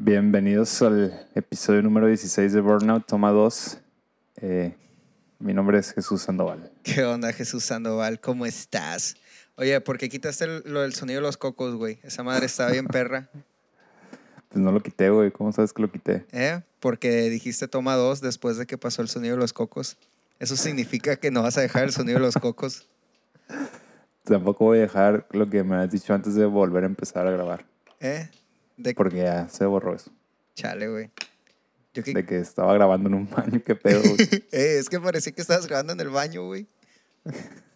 Bienvenidos al episodio número 16 de Burnout, toma 2. Eh, mi nombre es Jesús Sandoval. ¿Qué onda, Jesús Sandoval? ¿Cómo estás? Oye, ¿por qué quitaste el- lo del sonido de los cocos, güey? Esa madre estaba bien perra. Pues no lo quité, güey. ¿Cómo sabes que lo quité? ¿Eh? Porque dijiste toma dos después de que pasó el sonido de los cocos. Eso significa que no vas a dejar el sonido de los cocos. Tampoco voy a dejar lo que me has dicho antes de volver a empezar a grabar. ¿Eh? De Porque ya se borró eso. chale, güey. Yo que... De que estaba grabando en un baño. ¿Qué pedo, güey? Eh, es que parecía que estabas grabando en el baño, güey.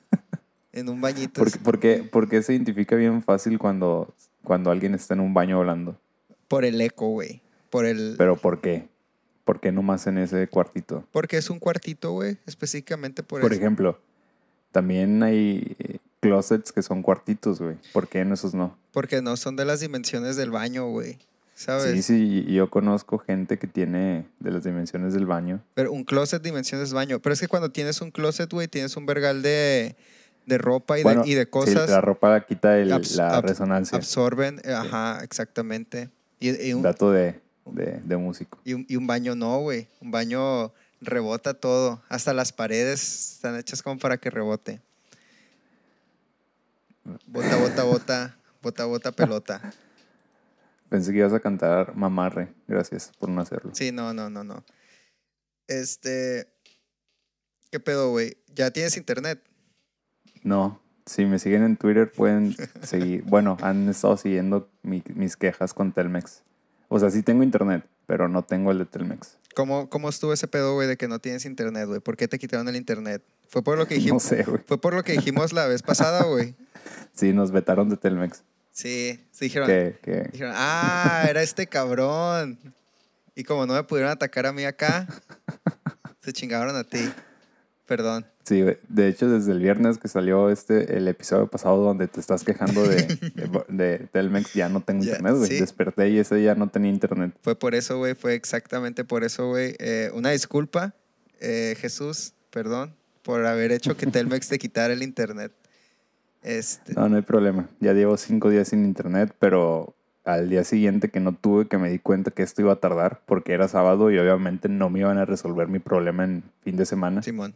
En un bañito. ¿Por, qué- por qué, por qué se identifica bien fácil cuando, cuando alguien está en un baño hablando? Por el eco, güey. Por el... ¿Pero por qué? ¿Por qué nomás en ese cuartito? Porque es un cuartito, güey. Específicamente por, Por eso. ejemplo, también hay eh, closets que son cuartitos, güey. ¿Por qué en esos no? Porque no son de las dimensiones del baño, güey. ¿Sabes? Sí, sí, yo conozco gente que tiene de las dimensiones del baño. Pero un closet dimensiones baño. Pero es que cuando tienes un closet, güey, tienes un vergal de, de ropa y, Bueno, de, y de sí, cosas. la ropa quita el- abs- la ab- resonancia. absorben. Ajá, exactamente. Y, y un, Dato de, de, de músico. y, un, y un baño no, güey. Un baño rebota todo. Hasta las paredes están hechas como para que rebote. Bota, bota, bota. Bota, bota, pelota. Pensé que ibas a cantar Mamarre. Gracias por no hacerlo. Sí, no, no, no, no. Este. ¿Qué pedo, güey? ¿Ya tienes internet? No, si me siguen en Twitter pueden seguir. Bueno, han estado siguiendo mi- mis quejas con Telmex. O sea, sí tengo internet, pero no tengo el de Telmex. ¿Cómo, ¿Cómo estuvo ese pedo, güey, de que no tienes internet, güey? ¿Por qué te quitaron el internet? Fue por lo que No dijimos. sé, güey. Fue por lo que dijimos la vez pasada, güey. Sí, nos vetaron de Telmex. Sí, sí dijeron, Que, que, dijeron, ah, era este cabrón. Y como no me pudieron atacar a mí acá, se chingaron a ti. Perdón. Sí, de hecho, desde el viernes que salió este, el episodio pasado donde te estás quejando de, de, de Telmex, ya no tengo Ya, internet, güey. sí. Desperté y ese día no tenía internet. Fue por eso, güey, fue exactamente por eso, güey. Eh, una disculpa, eh, Jesús, perdón, por haber hecho que Telmex te quitara el internet. Este, No, no hay problema. Ya llevo cinco días sin internet, pero al día siguiente que no tuve, que me di cuenta que esto iba a tardar porque era sábado y obviamente no me iban a resolver mi problema en fin de semana. Simón.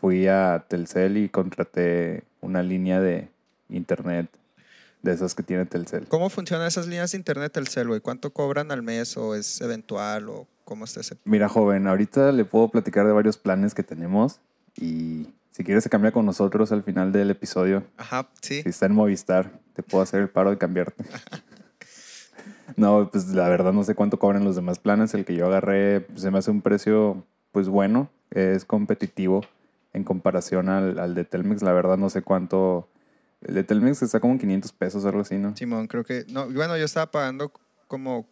Fui a Telcel y contraté una línea de internet de esas que tiene Telcel. ¿Cómo funcionan esas líneas de internet Telcel, güey? ¿Cuánto cobran al mes o es eventual o cómo está ese? Mira, joven, ahorita le puedo platicar de varios planes que tenemos y si quieres se cambia con nosotros al final del episodio. Ajá, sí. Si está en Movistar, te puedo hacer el paro de cambiarte. No, pues la verdad no sé cuánto cobran los demás planes. El que yo agarré pues, se me hace un precio pues bueno, es competitivo en comparación al, al de Telmex. La verdad no sé cuánto. El de Telmex está como en 500 pesos, algo así, ¿no? Simón, creo que... No, bueno, yo estaba pagando como,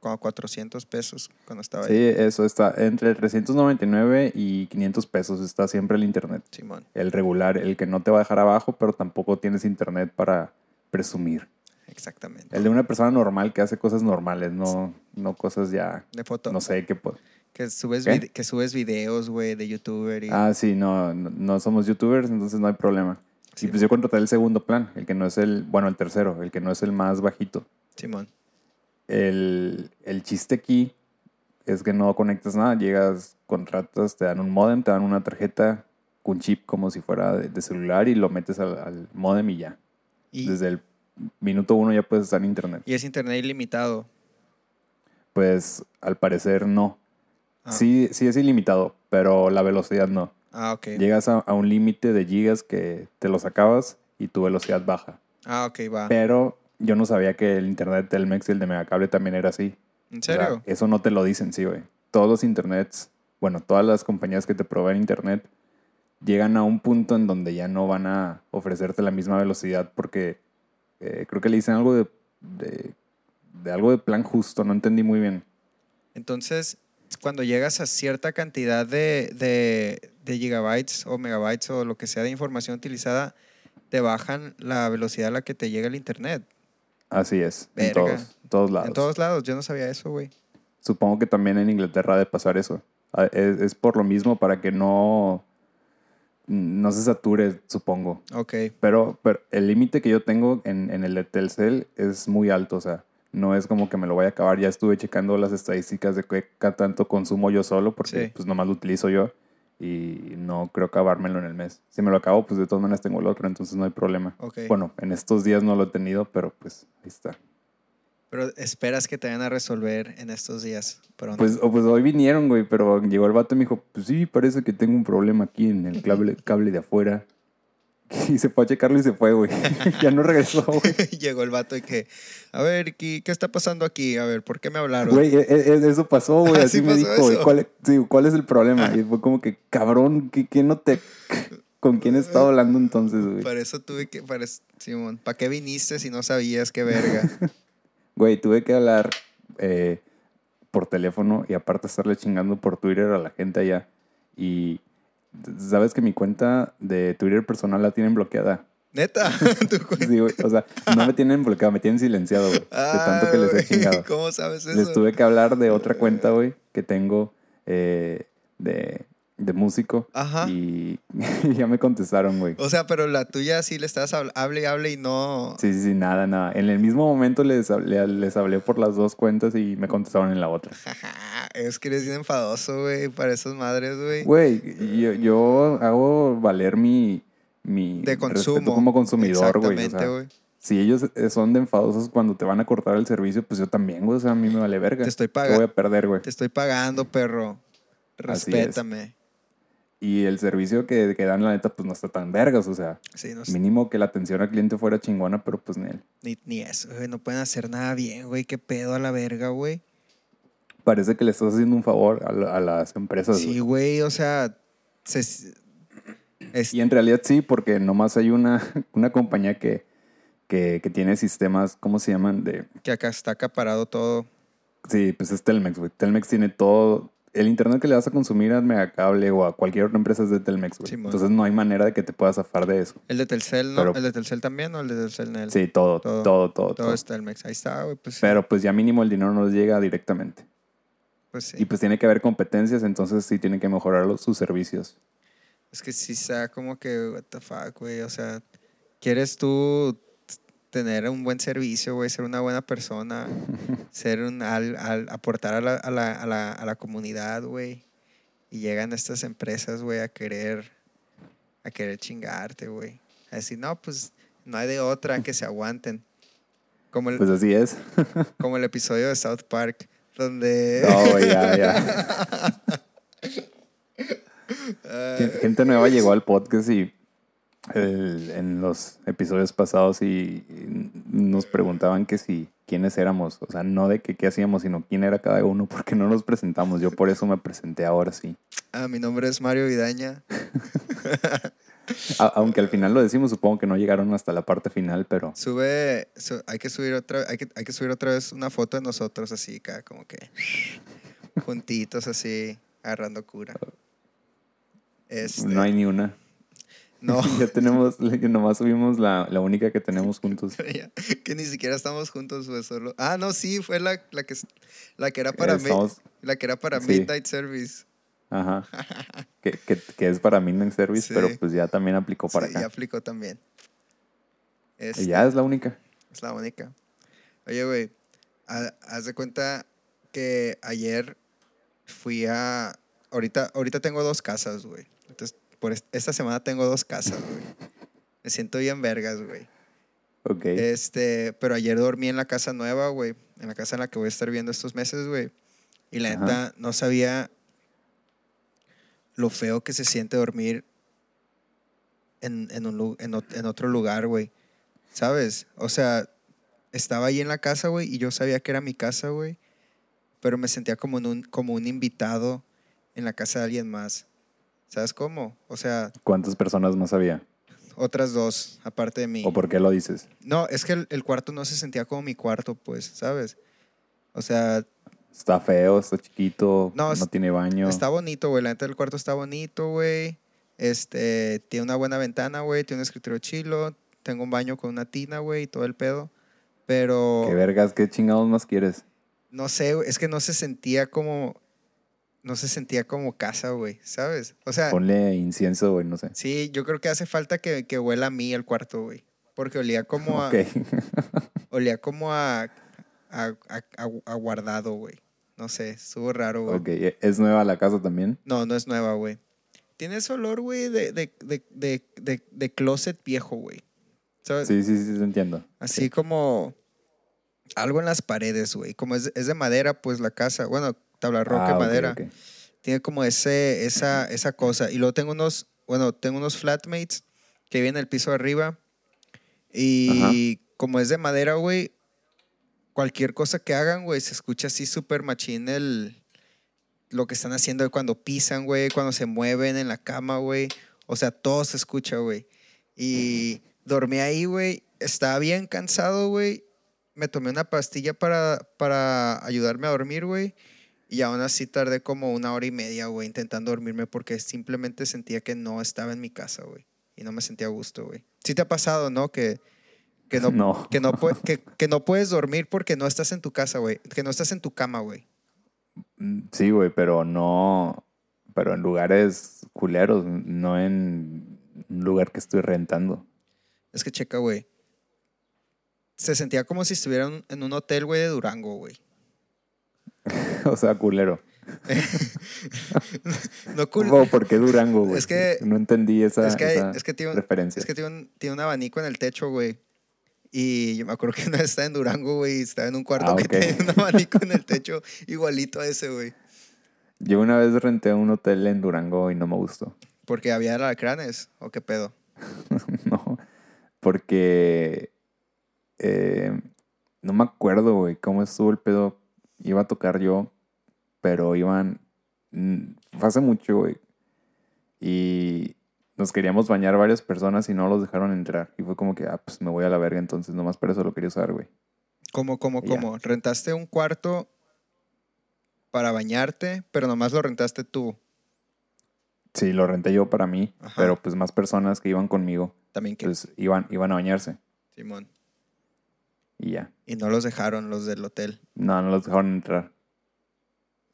como 400 pesos cuando estaba Sí, ahí. eso está entre 399 y 500 pesos. Está siempre el internet. Simón, El regular, el que no te va a dejar abajo, pero tampoco tienes internet para presumir. exactamente. El de una persona normal que hace cosas normales, no, no cosas ya, De foto. no sé qué. Que subes, que subes videos, güey, de youtuber y... Ah, sí, no, no, no somos youtubers, entonces no hay problema. Sí, y pues yo contraté el segundo plan, el que no es el, bueno, el tercero, el que no es el más bajito. Simón. El, el chiste aquí es que no conectas nada, llegas, contratas, te dan un modem, te dan una tarjeta con chip como si fuera de, de celular y lo metes al, al modem y ya. Y, Desde el minuto uno ya puedes estar en internet. y es internet ilimitado. Pues al parecer no. Ah. Sí, sí es ilimitado, pero la velocidad no. Ah, ok. Llegas a, a un límite de gigas que te los acabas y tu velocidad baja. Ah, ok, va. Pero yo no sabía que el internet de Telmex y el de Megacable también era así. ¿En O sea, serio? eso no te lo dicen, sí, güey. Todos los internets, bueno, todas las compañías que te proveen internet llegan a un punto en donde ya no van a ofrecerte la misma velocidad porque eh, creo que le dicen algo de, de, de algo de plan justo, no entendí muy bien. Entonces, cuando llegas a cierta cantidad de, de- de gigabytes o megabytes o lo que sea de información utilizada, te bajan la velocidad a la que te llega el internet. Así es, en todos, todos lados. En todos lados, yo no sabía eso, güey. Supongo que también en Inglaterra ha de pasar eso. Ah, Es, es por lo mismo para que no, no se sature, supongo. Ok. Pero, pero el límite que yo tengo en, en el de Telcel es muy alto. O sea, No es como que me lo voy a acabar. Ya estuve checando las estadísticas de qué tanto consumo yo solo, porque Sí. pues nomás lo utilizo yo y no creo acabármelo en el mes. Si me lo acabo, pues de todas maneras tengo el otro, entonces no hay problema. Bueno, en estos días no lo he tenido, pero pues ahí está. Pero esperas que te vayan a resolver en estos días. Pronto. Pues, pues hoy vinieron, güey, pero llegó el vato y me dijo, pues sí, parece que tengo un problema aquí en el cable, cable de afuera. Y se fue a checarlo y se fue, güey. ya no regresó, güey. Llegó el vato y que, a ver, ¿qué, qué está pasando aquí? A ver, ¿por qué me hablaron? Güey, e- e- eso pasó, güey. Ah, Así ¿sí me dijo, güey. ¿Cuál, sí, ¿cuál es el problema? Y fue como que, cabrón, ¿qué, qué no te... ¿Con quién estaba hablando entonces, güey? Para eso tuve que, para, Simón, ¿para qué viniste si no sabías qué verga? Güey, tuve que hablar eh, por teléfono y aparte estarle chingando por Twitter a la gente allá. Y sabes que mi cuenta de Twitter personal la tienen bloqueada. Neta, ¿Tú cu- Sí, güey. O sea, no me tienen bloqueado, me tienen silenciado, güey. De tanto que les he Ah, chingado. ¿Cómo sabes eso? Les tuve que hablar de otra cuenta, güey, que tengo eh, de, de músico. Ajá. Y, y ya me contestaron, güey. O sea, pero la tuya sí le estás habl- hable y hable y no. Sí, sí, sí, nada, nada. En el mismo momento les hablé, les hablé por las dos cuentas y me contestaron en la otra. es que eres bien enfadoso, güey, para esas madres, güey. Güey, yo, yo hago valer mi, mi De consumo. como consumidor, güey. O Exactamente, sea, güey. si ellos son de enfadosos cuando te van a cortar el servicio, pues yo también, güey. O sea, a mí me vale verga. Te estoy ¿Qué pagando. voy a perder, güey? Te estoy pagando, perro. Respétame. Y el servicio que, que dan, la neta, pues no está tan vergas. O sea, Sí, no, mínimo que la atención al cliente fuera chingona, pero pues ni él. ni, ni eso, güey. No pueden hacer nada bien, güey. Qué pedo a la verga, güey. Parece que le estás haciendo un favor a, la- a las empresas, güey. Sí, güey, o sea. Se, es- Y en realidad sí, porque nomás hay una, una compañía que, que, que tiene sistemas, ¿cómo se llaman? De, que acá está acaparado todo. sí, pues es Telmex, güey. Telmex tiene todo. El internet que le vas a consumir a Megacable o a cualquier otra empresa es de Telmex, güey. Entonces no hay manera de que te puedas zafar de eso. El de Telcel, ¿no? Pero- ¿El de Telcel también o el de Telcel Nel? Sí, todo, Todo. todo, todo, todo. Es Telmex. Ahí está, güey. Pues. Pero pues ya mínimo el dinero no les llega directamente. pues sí. Y pues tiene que haber competencias, entonces sí tienen que mejorar los- sus servicios. Es que sí está como que, what the fuck, güey. O sea, ¿quieres tú tener un buen servicio, güey? Ser una buena persona, ser un, al, al- aportar a la, a la, a la, a la comunidad, güey. Y llegan estas empresas, güey, a querer, a querer chingarte, güey. A decir, no, pues no hay de otra que se aguanten. Como el, Pues así es. como el episodio de South Park, donde... No, güey, ya, ya. Gen- Gente nueva llegó al podcast y el- en los episodios pasados y, nos preguntaban que si quiénes éramos, o sea, no de que qué hacíamos, sino quién era cada uno, porque no nos presentamos. Yo por eso me presenté ahora sí. ah, mi nombre es Mario Vidaña. A- aunque al final lo decimos, supongo que no llegaron hasta la parte final, pero Sube, su- hay que subir otra, hay que, hay que subir otra vez una foto de nosotros así, acá, como que juntitos así, agarrando cura. Este, no hay ni una. No, ya tenemos, nomás subimos la, la única que tenemos juntos. ya, que ni siquiera estamos juntos, güey, solo. Ah, no, sí, fue la, la que la que era para mí, Estamos- la que era para sí. Midnight Service. Ajá. Que, que, que es para Midnight Service, Sí. pero pues ya también aplicó para Sí, acá. ya aplicó también. Este, Y ya es la única. Es la única. Oye, güey, ha- haz de cuenta que ayer fui a... Ahorita, ahorita tengo dos casas, güey. Por est- esta semana tengo dos casas, güey. Me siento bien vergas, güey. Ok. Este, pero ayer dormí en la casa nueva, güey. En la casa en la que voy a estar viendo estos meses, güey. Y la Ajá. neta, no sabía lo feo que se siente dormir en, en, un, en, ot- en otro lugar, güey. ¿Sabes? O sea, estaba ahí en la casa, güey, y yo sabía que era mi casa, güey. Pero me sentía como, en un, como un invitado en la casa de alguien más. ¿Sabes cómo? O sea, ¿Cuántas personas más había? otras dos, aparte de mí. ¿O por qué lo dices? No, es que el, el cuarto no se sentía como mi cuarto, pues, ¿sabes? O sea, Está feo, está chiquito, No, no, tiene baño. está bonito, güey. La neta del cuarto está bonito, güey. Este, tiene una buena ventana, güey. Tiene un escritorio chilo. Tengo un baño con una tina, güey, y todo el pedo. Pero, ¿Qué vergas, qué chingados más quieres? no sé, es que no se sentía como, no se sentía como casa, güey, ¿sabes? O sea, Ponle incienso, güey, no sé. sí, yo creo que hace falta que, que huela a mí el cuarto, güey. Porque olía como a, Ok. olía como a, a- a- a- aguardado, güey. No sé, estuvo raro, güey. Ok, ¿es nueva la casa también? No, no es nueva, güey. Tiene ese olor, güey, de, de, de, de, closet viejo, güey. ¿Sabes? Sí, sí, sí, te entiendo. Así como algo en las paredes, güey. Como es, es de madera, pues la casa. Bueno, tabla roca Ah, madera. Tiene como ese, esa, esa cosa. Y luego tengo unos, bueno, tengo unos flatmates que viven en el piso de arriba. Y como es de madera, güey, cualquier cosa que hagan, güey, se escucha así súper machín el, lo que están haciendo cuando pisan, güey, cuando se mueven en la cama, güey. O sea, todo se escucha, güey. Y dormí ahí, güey. Estaba bien cansado, güey. Me tomé una pastilla para, para ayudarme a dormir, güey. Y aún así tardé como una hora y media, güey, intentando dormirme porque simplemente sentía que no estaba en mi casa, güey. Y no me sentía a gusto, güey. Sí te ha pasado, ¿no? Que, que, no, No. Que, no que, que no puedes dormir porque no estás en tu casa, güey. Que no estás en tu cama, güey. Mm, Sí, güey, pero no. Pero en lugares culeros, no en un lugar que estoy rentando. Es que checa, güey. Se sentía como si estuvieran en un hotel, güey, de Durango, güey. o sea, culero. No cool. Oh, ¿Por qué Durango, güey? Es que- No entendí esa, es que, esa es que tiene, un- referencia. es que tiene un, tiene un abanico en el techo, güey. Y yo me acuerdo que una vez estaba en Durango, güey, y estaba en un cuarto Ah, que tenía un abanico en el techo igualito a ese, güey. Yo una vez renté un hotel en Durango y no me gustó. Porque había alacranes, ¿o qué pedo? no, porque eh, no me acuerdo, güey, cómo estuvo el pedo. Iba a tocar yo, pero iban. Fue hace mucho, güey. Y nos queríamos bañar varias personas y no los dejaron entrar. Y fue como que, ah, pues me voy a la verga, entonces nomás por eso lo quería usar, güey. ¿Cómo, cómo, Ya. cómo? ¿Rentaste un cuarto para bañarte, pero nomás lo rentaste tú? Sí, lo renté yo para mí, Ajá. pero pues más personas que iban conmigo, También que pues iban, iban a bañarse Simón. y ya. Y no los dejaron los del hotel. No, no los dejaron entrar.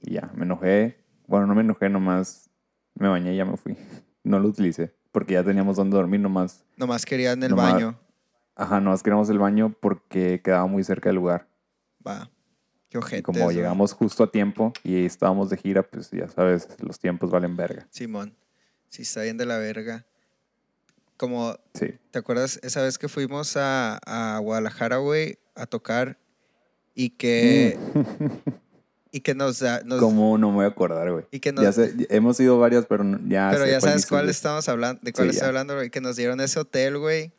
Y ya, me enojé. Bueno, no me enojé, nomás me bañé y ya me fui. No lo utilicé, porque ya teníamos donde dormir nomás. Nomás querían el Nomás- baño. Ajá, nomás queríamos el baño porque quedaba muy cerca del lugar. Va. Qué ojete. Y como llegamos justo a tiempo y estábamos de gira, pues ya sabes, los tiempos valen verga. Simón. Sí, está bien de la verga. Como, Sí. ¿te acuerdas esa vez que fuimos a, a Guadalajara, güey, a tocar? Y que, y que nos. Nos, ¿Cómo no me voy a acordar, güey? y que nos, Ya sé, hemos ido varias, pero ya pero ya sabes cuál estamos hablando, de cuál Sí, hablando, güey. Que nos dieron ese hotel, güey.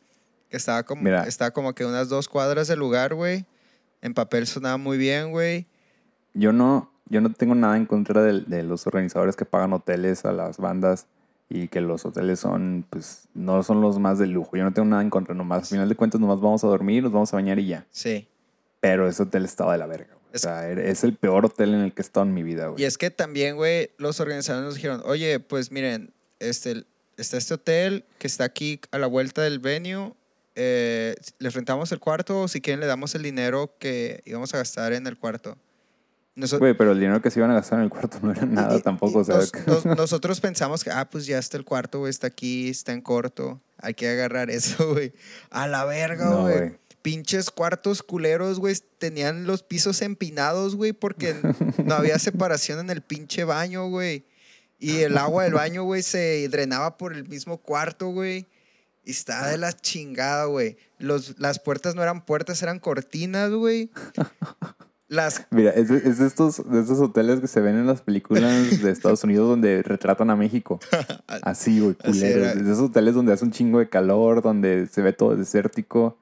Que estaba como, Mira. estaba como que unas dos cuadras del lugar, güey. En papel sonaba muy bien, güey. Yo no, yo no tengo nada en contra de, de los organizadores que pagan hoteles a las bandas y que los hoteles son, pues, no son los más de lujo. Yo no tengo nada en contra, nomás. Al final de cuentas, nomás vamos a dormir, nos vamos a bañar y ya. Sí. Pero ese hotel estaba de la verga. Es- O sea, era- es el peor hotel en el que he estado en mi vida, güey. Y es que también, güey, los organizadores nos dijeron, oye, pues miren, este, está este hotel que está aquí a la vuelta del venue. eh, les rentamos el cuarto o si quieren le damos el dinero que íbamos a gastar en el cuarto. Noso- Güey, pero el dinero que se iban a gastar en el cuarto no era nada y- tampoco. y o sea, nos- nos- nosotros pensamos que, ah, pues ya está el cuarto, güey, está aquí, está en corto. Hay que agarrar eso, güey. A la verga, No, güey. güey. Pinches cuartos culeros, güey. Tenían los pisos empinados, güey, porque no había separación en el pinche baño, güey. Y el agua del baño, güey, se drenaba por el mismo cuarto, güey. Y estaba de la chingada, güey. Las puertas no eran puertas, eran cortinas, güey. Las Mira, es de, es de estos, de estos hoteles que se ven en las películas de Estados Unidos donde retratan a México. Así, güey, culeros. Es de esos hoteles donde hace un chingo de calor, donde se ve todo desértico,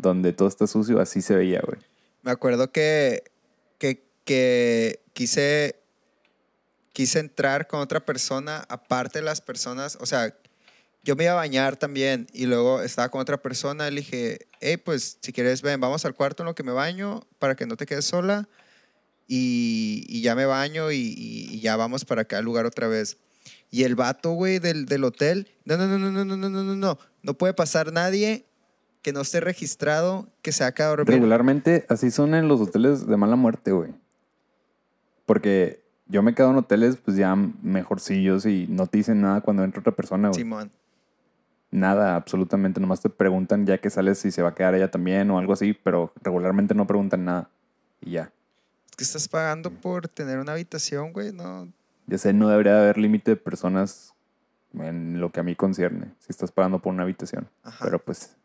donde todo está sucio. Así se veía, güey. Me acuerdo que, que, que quise, quise entrar con otra persona, aparte de las personas, o sea, yo me iba a bañar también y luego estaba con otra persona le dije, hey, pues si quieres, ven, vamos al cuarto en lo que me baño para que no te quedes sola y, y ya me baño y, y- y ya vamos para acá al lugar otra vez. Y el vato, güey, del, del hotel, no, no, no, no, no, no, no, no, no, no puede pasar nadie que no esté registrado, que se haga dormir. Regularmente así son en los hoteles de mala muerte, güey. Porque yo me quedo en hoteles, pues ya mejorcillos y no te dicen nada cuando entra otra persona, güey. Simón. Nada, absolutamente. Nomás te preguntan ya que sales si se va a quedar ella también o algo así, pero regularmente no preguntan nada. y ya. Es que estás pagando por tener una habitación, güey, no. Ya sé, no debería haber límite de personas en lo que a mí concierne, si estás pagando por una habitación. Ajá. Pero pues,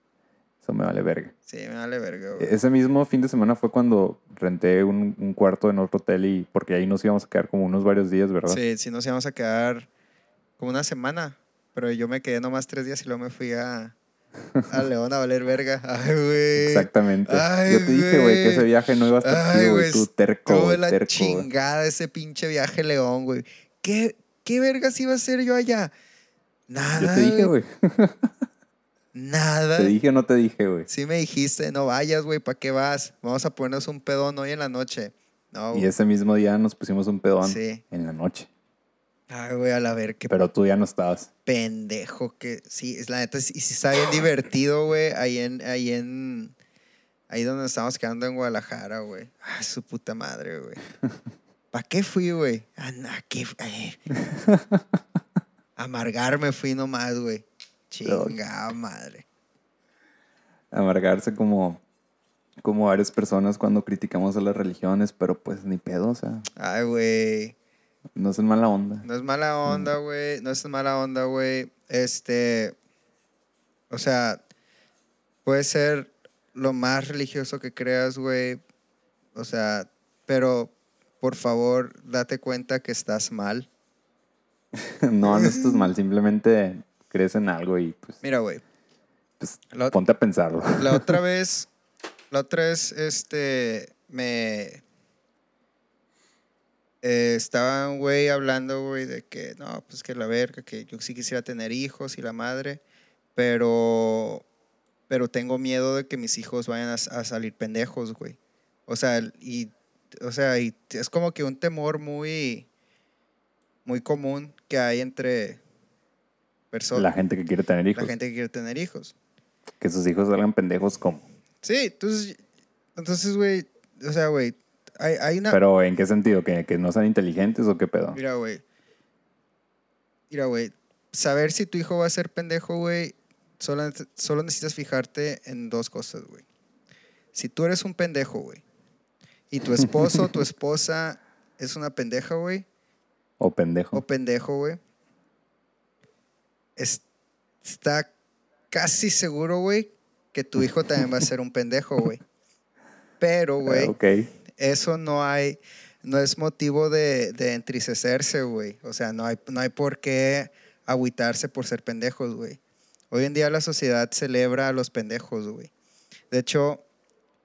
eso me vale verga. Sí, me vale verga, güey. Ese mismo fin de semana fue cuando renté un, un cuarto en otro hotel y porque ahí nos íbamos a quedar como unos varios días, ¿verdad? Sí, sí nos íbamos a quedar como una semana, pero yo me quedé nomás tres días y luego me fui a, a León a valer verga. Ay, güey. Exactamente. Ay, Yo te dije, güey, que ese güey. viaje no iba a estar chido, güey. güey, Tú terco, güey, la terco, güey. chingada ese pinche viaje León, güey. ¿Qué, ¿Qué vergas iba a hacer yo allá? Nada. Yo te dije, güey. Nada. ¿Te dije o no te dije, güey? Sí me dijiste, no vayas, güey, ¿para qué vas? Vamos a ponernos un pedón hoy en la noche. No, Y ese mismo día nos pusimos un pedón Sí. en la noche. Ay, güey, a la ver, qué Pero tú ya no estabas. pendejo que... Sí, es la neta, sí, sí está bien divertido, güey, ahí en... Ahí en Ahí donde estábamos quedando en Guadalajara, güey. Ay, su puta madre, güey. ¿Para qué fui, güey? Ah, no, ¿qué. Amargarme fui nomás, güey. Chingada madre. Amargarse como, como varias personas cuando criticamos a las religiones, pero pues ni pedo, o sea, Ay, güey. no es en mala onda. No es mala onda, güey. No es mala onda, güey. Este. O sea, puede ser lo más religioso que creas, güey. O sea, pero por favor, date cuenta que estás mal. no, no estás mal, simplemente crees en algo y pues, Mira, güey. pues, La, ponte a pensarlo. la otra vez, la otra vez, este, me. eh, estaba un güey hablando, güey, de que no, pues que la verga, que yo sí quisiera tener hijos y la madre, pero, pero tengo miedo de que mis hijos vayan a, a salir pendejos, güey. O sea, y, o sea, y es como que un temor muy, muy común que hay entre personas, La gente que quiere tener hijos. la gente que quiere tener hijos. Que sus hijos salgan pendejos como. Sí, entonces, entonces, güey, o sea, güey, hay, hay una... Pero ¿en qué sentido? ¿Que, que no sean inteligentes o qué pedo? Mira, güey. Mira, güey. Saber si tu hijo va a ser pendejo, güey, solo, solo necesitas fijarte en dos cosas, güey. Si tú eres un pendejo, güey, y tu esposo o tu esposa es una pendeja, güey, O pendejo. o pendejo, güey, está casi seguro, güey, que tu hijo también va a ser un pendejo, güey. Pero, güey, Ah, ok. eso no hay, no es motivo de, de entristecerse, güey. O sea, no hay, no hay por qué agüitarse por ser pendejos, güey. Hoy en día la sociedad celebra a los pendejos, güey. De hecho,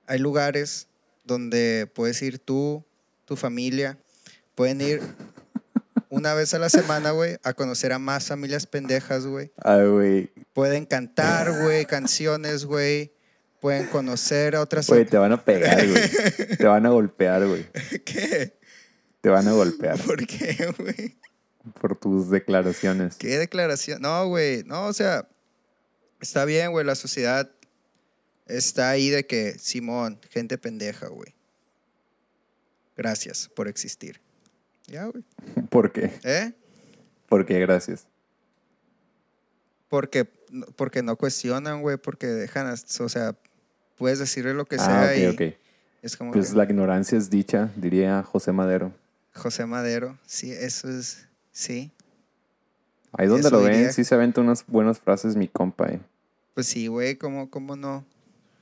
hay lugares donde puedes ir tú, tu familia, pueden ir una vez a la semana, güey, a conocer a más familias pendejas, güey. Ay, güey. Pueden cantar, güey, canciones, güey. Pueden conocer a otras... Güey, te van a pegar, güey. te van a golpear, güey. ¿Qué? Te van a golpear ¿Por qué, güey? por tus declaraciones. ¿Qué declaración? No, güey. No, o sea, está bien, güey. La sociedad está ahí de que, Simón, gente pendeja, güey. Gracias por existir. Ya, güey. ¿Por qué? ¿Eh? ¿Por qué? Gracias. Porque, porque no cuestionan, güey, porque dejan, o sea, puedes decirle lo que Ah, sea ok, y ok. es como Pues que, la ignorancia es dicha, diría José Madero. José Madero. Sí, eso es, sí. Ahí donde Eso lo ven, sí se aventa unas buenas frases mi compa. eh. Pues sí, güey, ¿cómo, cómo no?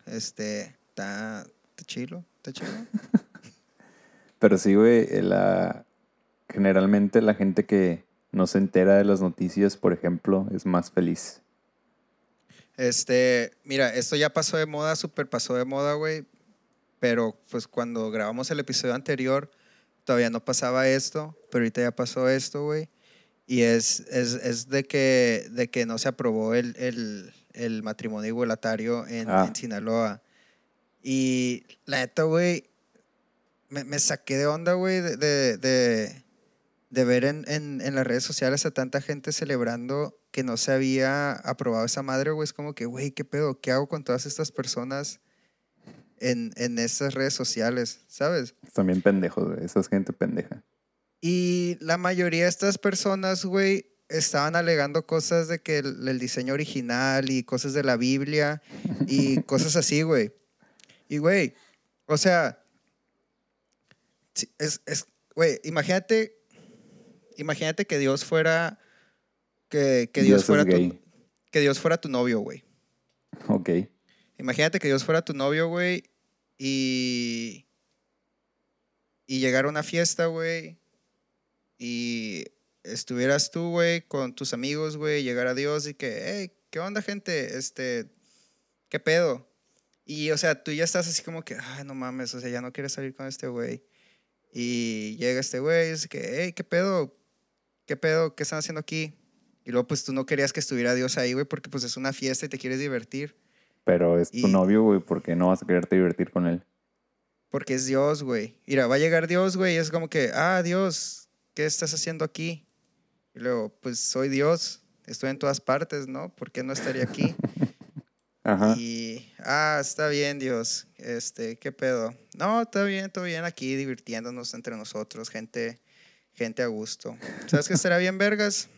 Este, está, está chilo, está chilo. Pero sí, güey, eh, la... generalmente la gente que no se entera de las noticias, por ejemplo, es más feliz. Este, mira, esto ya pasó de moda, súper pasó de moda, güey. Pero pues cuando grabamos el episodio anterior, todavía no pasaba esto, pero ahorita ya pasó esto, güey. Y es, es, es de, que, de que no se aprobó el, el, el matrimonio igualatario en, Ah. en Sinaloa. Y la neta, güey, me, me saqué de onda, güey, de, de, de, de ver en, en, en las redes sociales a tanta gente celebrando que no se había aprobado esa madre, güey. Es como que, güey, ¿qué pedo? ¿Qué hago con todas estas personas en, en estas redes sociales? ¿Sabes? También pendejos, güey. Esa es gente pendeja. Y la mayoría de estas personas, güey, estaban alegando cosas de que el, el diseño original y cosas de la Biblia y cosas así, güey. Y, güey, o sea, es, es, güey, imagínate, imagínate que Dios fuera, que, que Dios, fuera tu, que Dios fuera tu novio, güey. Ok. Imagínate que Dios fuera tu novio, güey, y, y llegara a una fiesta, güey, y estuvieras tú, güey, con tus amigos, güey, llegara Dios y que, hey, ¿qué onda, gente? Este, ¿qué pedo? Y, o sea, tú ya estás así como que, ay, no mames, o sea, ya no quieres salir con este güey. Y llega este güey y dice que, hey, ¿qué pedo? ¿Qué pedo? ¿Qué están haciendo aquí? Y luego, pues, tú no querías que estuviera Dios ahí, güey, porque, pues, es una fiesta y te quieres divertir. Pero es tu novio, güey, ¿por qué no vas a quererte divertir con él? Porque es Dios, güey. Mira, va a llegar Dios, güey, y es como que, ah, Dios, ¿qué estás haciendo aquí? Y luego, pues soy Dios, estoy en todas partes, ¿no? ¿Por qué no estaría aquí? Ajá. Y, ah, está bien, Dios, este, ¿qué pedo? No, está bien, todo bien aquí, divirtiéndonos entre nosotros, gente, gente a gusto. ¿Sabes qué estaría bien, vergas?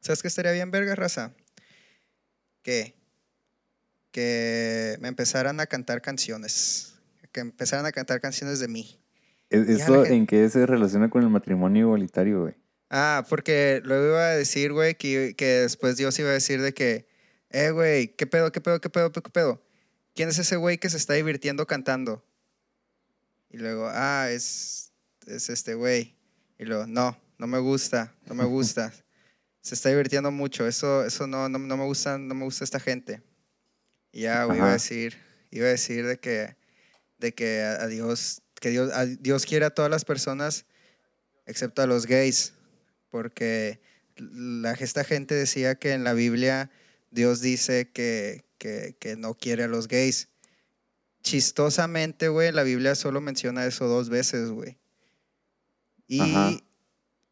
¿Sabes qué estaría bien, vergas, raza? ¿Qué? Que me empezaran a cantar canciones. Que empezaran a cantar canciones de mí. ¿Es- Ya ¿Eso en qué se relaciona con el matrimonio igualitario, güey? Ah, porque luego iba a decir, güey, que, que después Dios iba a decir de que, eh, güey, ¿qué pedo, qué pedo, qué pedo, qué pedo? ¿Quién es ese güey que se está divirtiendo cantando? Y luego, ah, es, es este güey. Y luego, no, no me gusta, no me gusta. se está divirtiendo mucho, eso, eso no, no, no me gusta, no me gusta esta gente. Y ya, güey, iba a Ajá. decir, iba a decir de que, de que a, a Dios, que Dios, a Dios quiere a todas las personas, excepto a los gays, porque la, esta gente decía que en la Biblia Dios dice que, que, que no quiere a los gays. Chistosamente, güey, la Biblia solo menciona eso dos veces, güey. Y Ajá.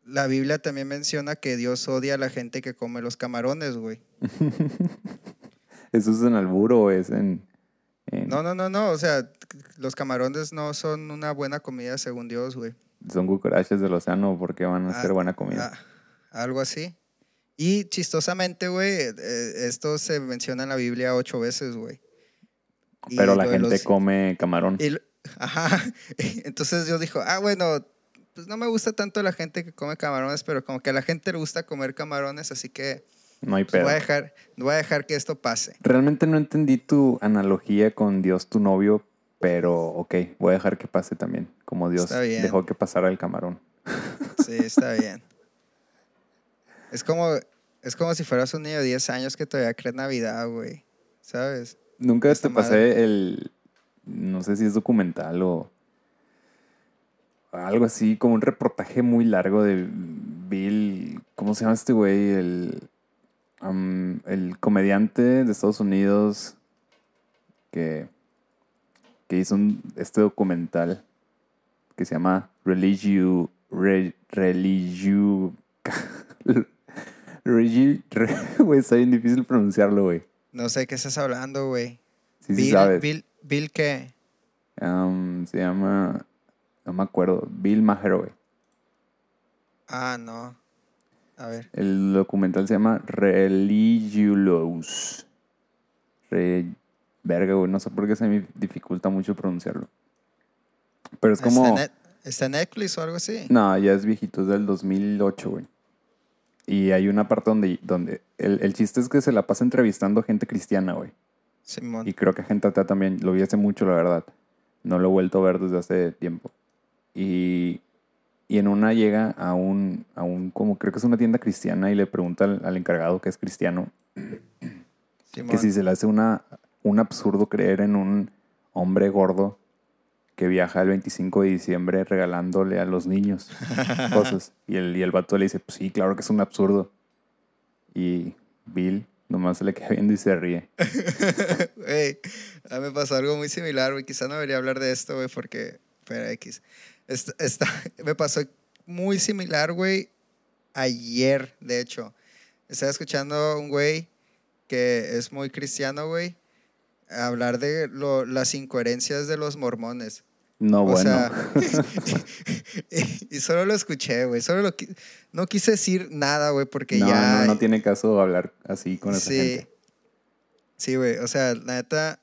la Biblia también menciona que Dios odia a la gente que come los camarones, güey. ¿Eso es en alburo o es en...? en- No, no, no, no. O sea, los camarones no son una buena comida según Dios, güey. Son cucarachas del océano porque van a ser Ah, buena comida. Ah, algo así. Y chistosamente, güey, eh, esto se menciona en la Biblia ocho veces, güey. Y Pero la gente los- come camarón. y ajá. Entonces Dios dijo, ah, bueno, pues no me gusta tanto la gente que come camarones, pero como que a la gente le gusta comer camarones, así que No hay pues, pedo. voy, a dejar, voy a dejar que esto pase. Realmente no entendí tu analogía con Dios tu novio, pero ok, voy a dejar que pase también, como Dios dejó que pasara el camarón. Sí, está bien. Es como, es como si fueras un niño de 10 años que todavía cree en Navidad, güey. ¿Sabes? Nunca Esta te pasé madre. el, no sé si es documental o algo así, como un reportaje muy largo de Bill, ¿cómo se llama este güey? El, el comediante de Estados Unidos que, que hizo un- este documental que se llama Religio, Re- Religio, Regi- Re- güey, está bien difícil pronunciarlo, güey. No sé qué estás hablando, güey. Sí, sí Bill, sabes. Bill, Bill, ¿qué? Se llama. No me acuerdo. Bill Maher, güey. Ah, no. A ver. El documental se llama Religious. Re... Verga, güey. No sé por qué se me dificulta mucho pronunciarlo. Pero es como. ¿Está, en Net- ¿Está en Netflix o algo así? No, ya es viejito, es del 2008, güey. Y hay una parte donde. donde el, el chiste es que se la pasa entrevistando gente cristiana, güey. Simón. Y creo que gente atea también. Lo vi hace mucho, la verdad. No lo he vuelto a ver desde hace tiempo. Y, y en una llega a un, a un, como creo que es una tienda cristiana y le pregunta al, al encargado que es cristiano Simón. que si se le hace una, un absurdo creer en un hombre gordo que viaja el 25 de diciembre regalándole a los niños cosas. Y el, y el vato le dice, pues sí, claro que es un absurdo. Y Bill nomás se le queda viendo y se ríe. Güey, me pasó algo muy similar, güey. Quizá no debería hablar de esto, güey, porque. Pero X. Esta- me pasó muy similar, güey, ayer, de hecho. Estaba escuchando a un güey que es muy cristiano, güey, hablar de lo- las incoherencias de los mormones. No, O bueno. sea, y, y solo lo escuché, güey. Solo lo qui- no quise decir nada, güey, porque no, ya. no, no tiene caso hablar así con esa sí. gente. Sí, güey. O sea, la neta.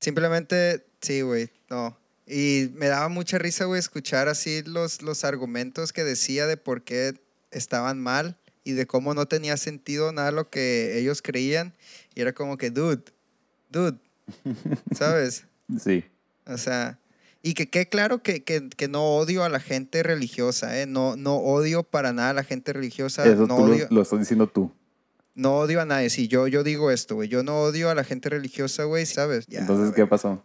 Simplemente, sí, güey. No. Y me daba mucha risa, güey, escuchar así los, los argumentos que decía de por qué estaban mal y de cómo no tenía sentido nada lo que ellos creían. Y era como que, dude, dude, ¿sabes? Sí. O sea, y que quede claro que, que, que, no odio a la gente religiosa, ¿eh? No, no odio para nada a la gente religiosa. Eso no tú odio, lo, lo estás diciendo tú. no odio a nadie. Sí, yo, yo digo esto, güey. Yo no odio a la gente religiosa, güey, ¿sabes? Ya, Entonces, ¿qué pasó?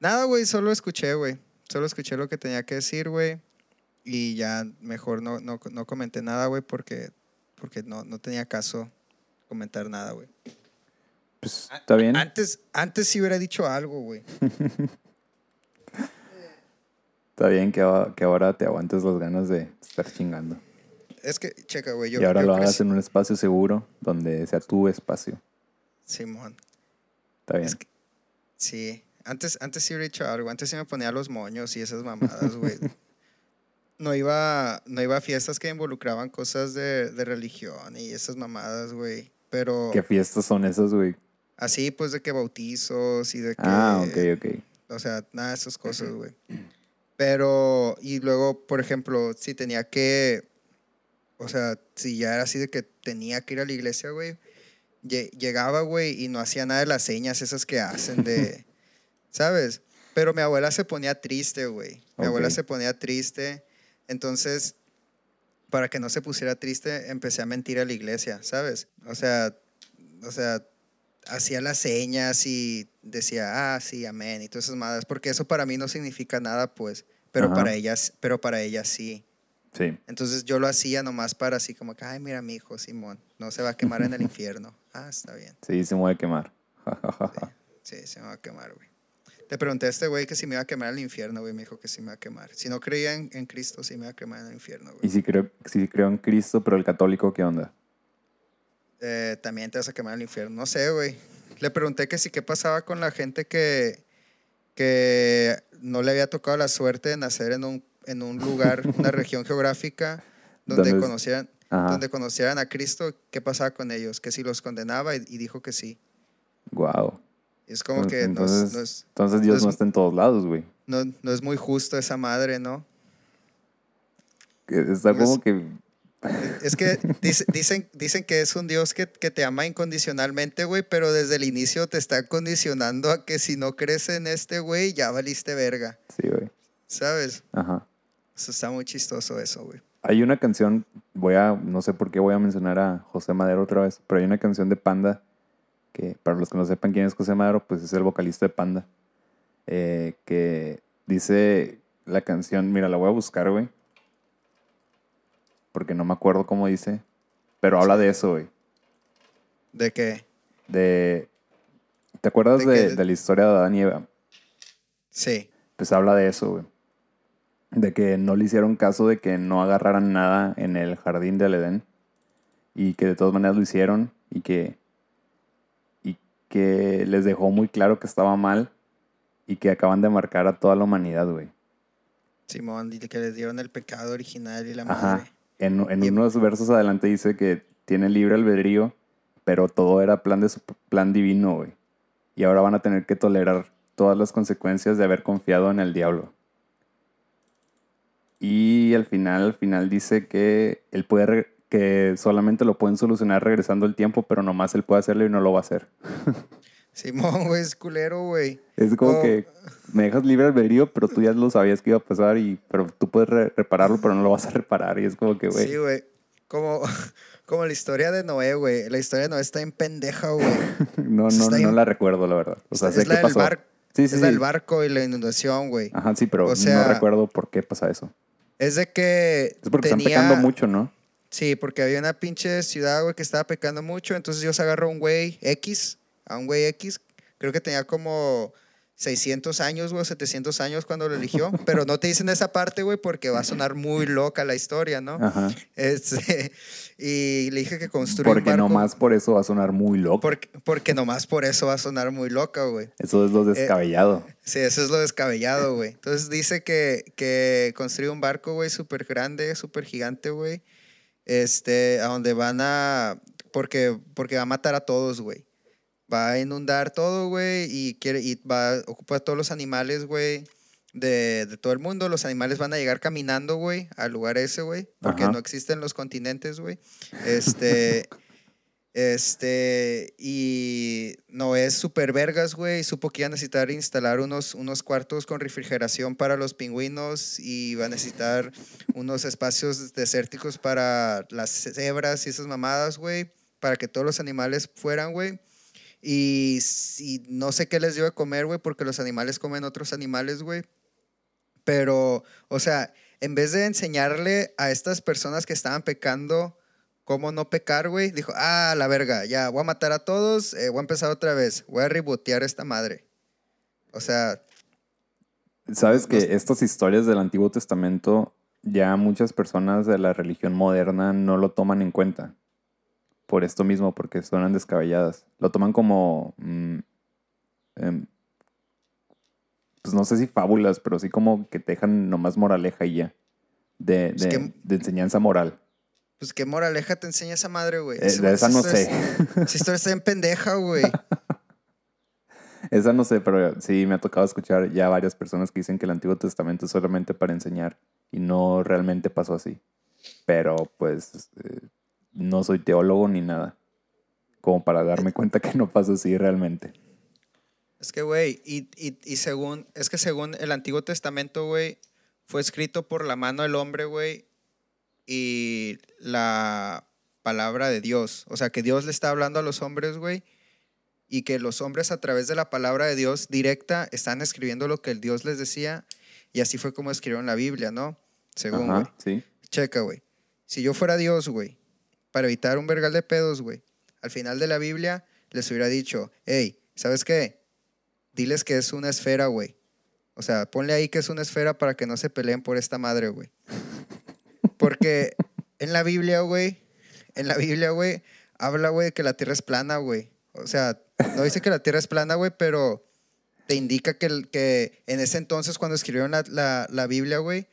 Nada, güey, solo escuché, güey. Solo escuché lo que tenía que decir, güey. Y ya mejor no, no, no comenté nada, güey, porque, porque no, no tenía caso comentar nada, güey. Pues, ¿está bien? Antes, antes sí hubiera dicho algo, güey. Está bien que, ahora- que ahora te aguantes las ganas de estar chingando. Es que, checa, güey. Yo, y ahora yo lo hagas en un espacio seguro donde sea tu espacio. Simón. Está bien. Es que- sí. Antes, antes sí hubiera dicho algo. Antes sí me ponía los moños y esas mamadas, güey. No iba, no iba a fiestas que involucraban cosas de, de religión y esas mamadas, güey. Pero ¿Qué fiestas son esas, güey? así, pues, de que bautizos y de que... Ah, ok, ok. O sea, nada de esas cosas, güey. Pero, y luego, por ejemplo, si tenía que, o sea, si ya era así de que tenía que ir a la iglesia, güey, lle- llegaba, güey, y no hacía nada de las señas esas que hacen de, ¿sabes? Pero mi abuela se ponía triste, güey. Mi abuela se ponía triste. Entonces, para que no se pusiera triste, empecé a mentir a la iglesia, ¿sabes? O sea, o sea, hacía las señas y decía, ah, sí, amén, y todas esas madres, porque eso para mí no significa nada, pues, pero Ajá. para ellas, pero para ellas sí. Sí. Entonces yo lo hacía nomás para así como que, ay, mira mi hijo Simón, no se va a quemar en el infierno. Ah, está bien. Sí, se me voy a quemar. Ja. Sí, se me va a quemar, güey. Le pregunté a este güey que si me iba a quemar el infierno, güey, me dijo que sí me va a quemar. Si no creía en, en Cristo, sí me iba a quemar el infierno, Y güey. si creo, si creo en Cristo, pero el católico, ¿qué onda? Eh, también te vas a quemar el infierno. No sé, güey. Le pregunté que sí, qué pasaba con la gente que, que no le había tocado la suerte de nacer en un, en un lugar, una región geográfica donde conocieran, Ajá. donde conocieran a Cristo, ¿qué pasaba con ellos? Que si los condenaba y, y dijo que sí. Wow. Es como que no es- entonces, no, es, entonces Dios no es- no está en todos lados, güey. no, no es muy justo esa madre, ¿no? Está Pues- como que... Es que dice- dicen, dicen que es un Dios que, que te ama incondicionalmente, güey, pero desde el inicio te está condicionando a que si no crees en este güey, ya valiste verga, Sí, güey. ¿sabes? Ajá. Eso está muy chistoso eso, güey. Hay una canción, voy a, no sé por qué voy a mencionar a José Madero otra vez, pero hay una canción de Panda, que para los que no sepan quién es José Madero, pues es el vocalista de Panda, eh, que dice la canción, mira, la voy a buscar, güey, porque no me acuerdo cómo dice, pero habla de eso, güey, De que, de... ¿Te acuerdas De de la historia de Adán y Eva? sí, Pues habla de eso, güey. De que no le hicieron caso de que no agarraran nada en el jardín del Edén. Y que de todas maneras lo hicieron. Y que. Que les dejó muy claro que estaba mal. Y que acaban de marcar a toda la humanidad, güey. Simón, que les dieron el pecado original y la Ajá. madre. En, en Y- unos versos adelante dice que tiene libre albedrío. Pero todo era plan de su plan divino, güey. Y ahora van a tener que tolerar todas las consecuencias de haber confiado en el diablo. Y al final, al final dice que él puede que solamente lo pueden solucionar regresando el tiempo, pero nomás él puede hacerlo y no lo va a hacer. Simón, güey, es culero, güey. Es como Oh. que me dejas libre albedrío, pero tú ya lo sabías que iba a pasar y pero tú puedes re- repararlo, pero no lo vas a reparar y es como que, güey, Sí, güey. Como, como la historia de Noé, güey. La historia de Noé está en pendeja, güey. no, no, no la recuerdo, la verdad. O sea, es sé la qué del pasó. bar- sí, sí, es sí. del barco y la inundación, güey. Ajá, sí, pero O sea- no recuerdo por qué pasa eso. Es de que Es porque tenía... están pecando mucho, ¿no? Sí, porque había una pinche ciudad, güey, que estaba pecando mucho. Entonces Dios agarró a un güey X, a un güey X. Creo que tenía como 600 años, güey, 700 años cuando lo eligió. pero no te dicen esa parte, güey, porque va a sonar muy loca la historia, ¿no? Ajá. Este, y le dije que construyó un Porque barco. nomás por eso va a sonar muy loco. Porque, porque nomás por eso va a sonar muy loca, güey. Eso es lo descabellado. Sí, eso es lo descabellado, güey. Entonces dice que, que construyó un barco, güey, súper grande, súper gigante, güey. Este, a donde van a... Porque, porque va a matar a todos, güey. va a inundar todo, güey, y, quiere, y va a ocupar todos los animales, güey, de, de todo el mundo. Los animales van a llegar caminando, güey, al lugar ese, güey, porque Ajá. no existen los continentes, güey. Este... Este, y Noé es super vergas, güey, y supo que iba a necesitar instalar unos, unos cuartos con refrigeración para los pingüinos y va a necesitar unos espacios desérticos para las cebras y esas mamadas, güey, para que todos los animales fueran, güey. Y, si- no sé qué les dio de comer, güey, porque los animales comen otros animales, güey. Pero, o sea, en vez de enseñarle a estas personas que estaban pecando cómo no pecar, güey, dijo, ah, la verga, ya, voy a matar a todos, eh, voy a empezar otra vez, voy a rebotear esta madre. O sea, Sabes que estas historias del Antiguo Testamento ya muchas personas de la religión moderna no lo toman en cuenta. Por esto mismo, porque suenan descabelladas. Lo toman como... mm, em, pues no sé si fábulas, pero sí como que te dejan nomás moraleja y ya. De, Es de- que- de enseñanza moral. Pues qué moraleja te enseña esa madre, güey. Eh, esa no sé. es- Esa historia está en pendeja, güey. Esa no sé, pero sí me ha tocado escuchar ya varias personas que dicen que el Antiguo Testamento es solamente para enseñar y no realmente pasó así. Pero pues eh, no soy teólogo ni nada. Como para darme cuenta que no pasó así realmente. Es que, güey, y, y, y según, es que según el Antiguo Testamento, güey, fue escrito por la mano del hombre, güey, y la palabra de Dios. O sea, que Dios le está hablando a los hombres, güey, y que los hombres a través de la palabra de Dios directa están escribiendo lo que el Dios les decía, y así fue como escribieron la Biblia, ¿no? Según. Ajá, sí. Checa, güey. Si yo fuera Dios, güey, para evitar un vergal de pedos, güey, al final de la Biblia les hubiera dicho, hey, ¿sabes qué? Diles que es una esfera, güey. O sea, ponle ahí que es una esfera para que no se peleen por esta madre, güey. Porque en la Biblia, güey, en la Biblia, güey, habla, güey, que la tierra es plana, güey. O sea, no dice que la tierra es plana, güey, pero te indica que, que en ese entonces, cuando escribieron la, la, la Biblia, güey,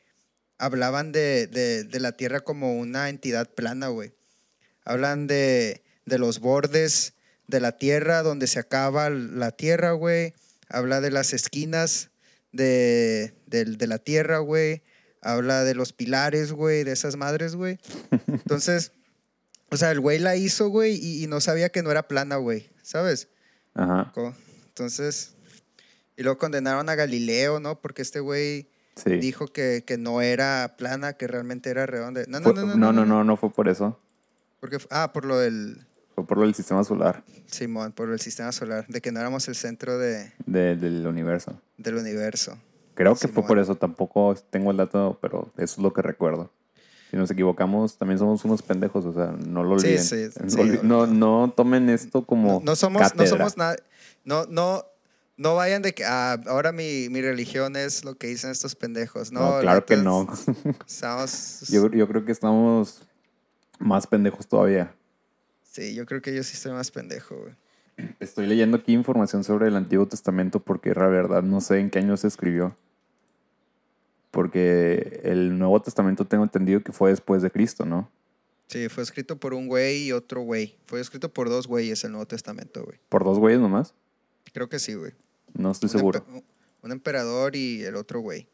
hablaban de, de, de la tierra como una entidad plana, güey. Hablan de, de los bordes de la tierra, donde se acaba la tierra, güey. Habla de las esquinas de, de la tierra, güey. Habla de los pilares, güey, de esas madres, güey. Entonces, o sea, el güey la hizo, güey, y, y no sabía que no era plana, güey, ¿sabes? Ajá. Entonces, y luego condenaron a Galileo, ¿no? Porque este güey Sí. dijo que, que no era plana, que realmente era redonda. No, no, Fue- no, no, no, no, no, no fue por eso. Porque, ah, por lo del, Fue por lo del sistema solar Simón, por el sistema solar, de que no éramos el centro de, de- del universo. del universo. Creo que fue por eso. Tampoco tengo el dato, pero eso es lo que recuerdo. Si nos equivocamos, también somos unos pendejos, o sea, no lo olviden. sí, no, sí, olvi- no, no tomen esto como No, no somos, no somos nada, no, no, no vayan de que, ah, ahora mi, mi religión es lo que dicen estos pendejos. No, No, claro que no. Estamos, Yo, yo creo que estamos más pendejos todavía. sí, yo creo que yo sí estoy más pendejo, güey. Estoy leyendo aquí información sobre el Antiguo Testamento porque la verdad no sé en qué año se escribió. Porque el Nuevo Testamento tengo entendido que fue después de Cristo, ¿no? Sí, fue escrito por un güey y otro güey. Fue escrito por dos güeyes el Nuevo Testamento, güey. Por dos güeyes nomás. Creo que sí, güey. No estoy Un seguro. empe- Un emperador y el otro güey.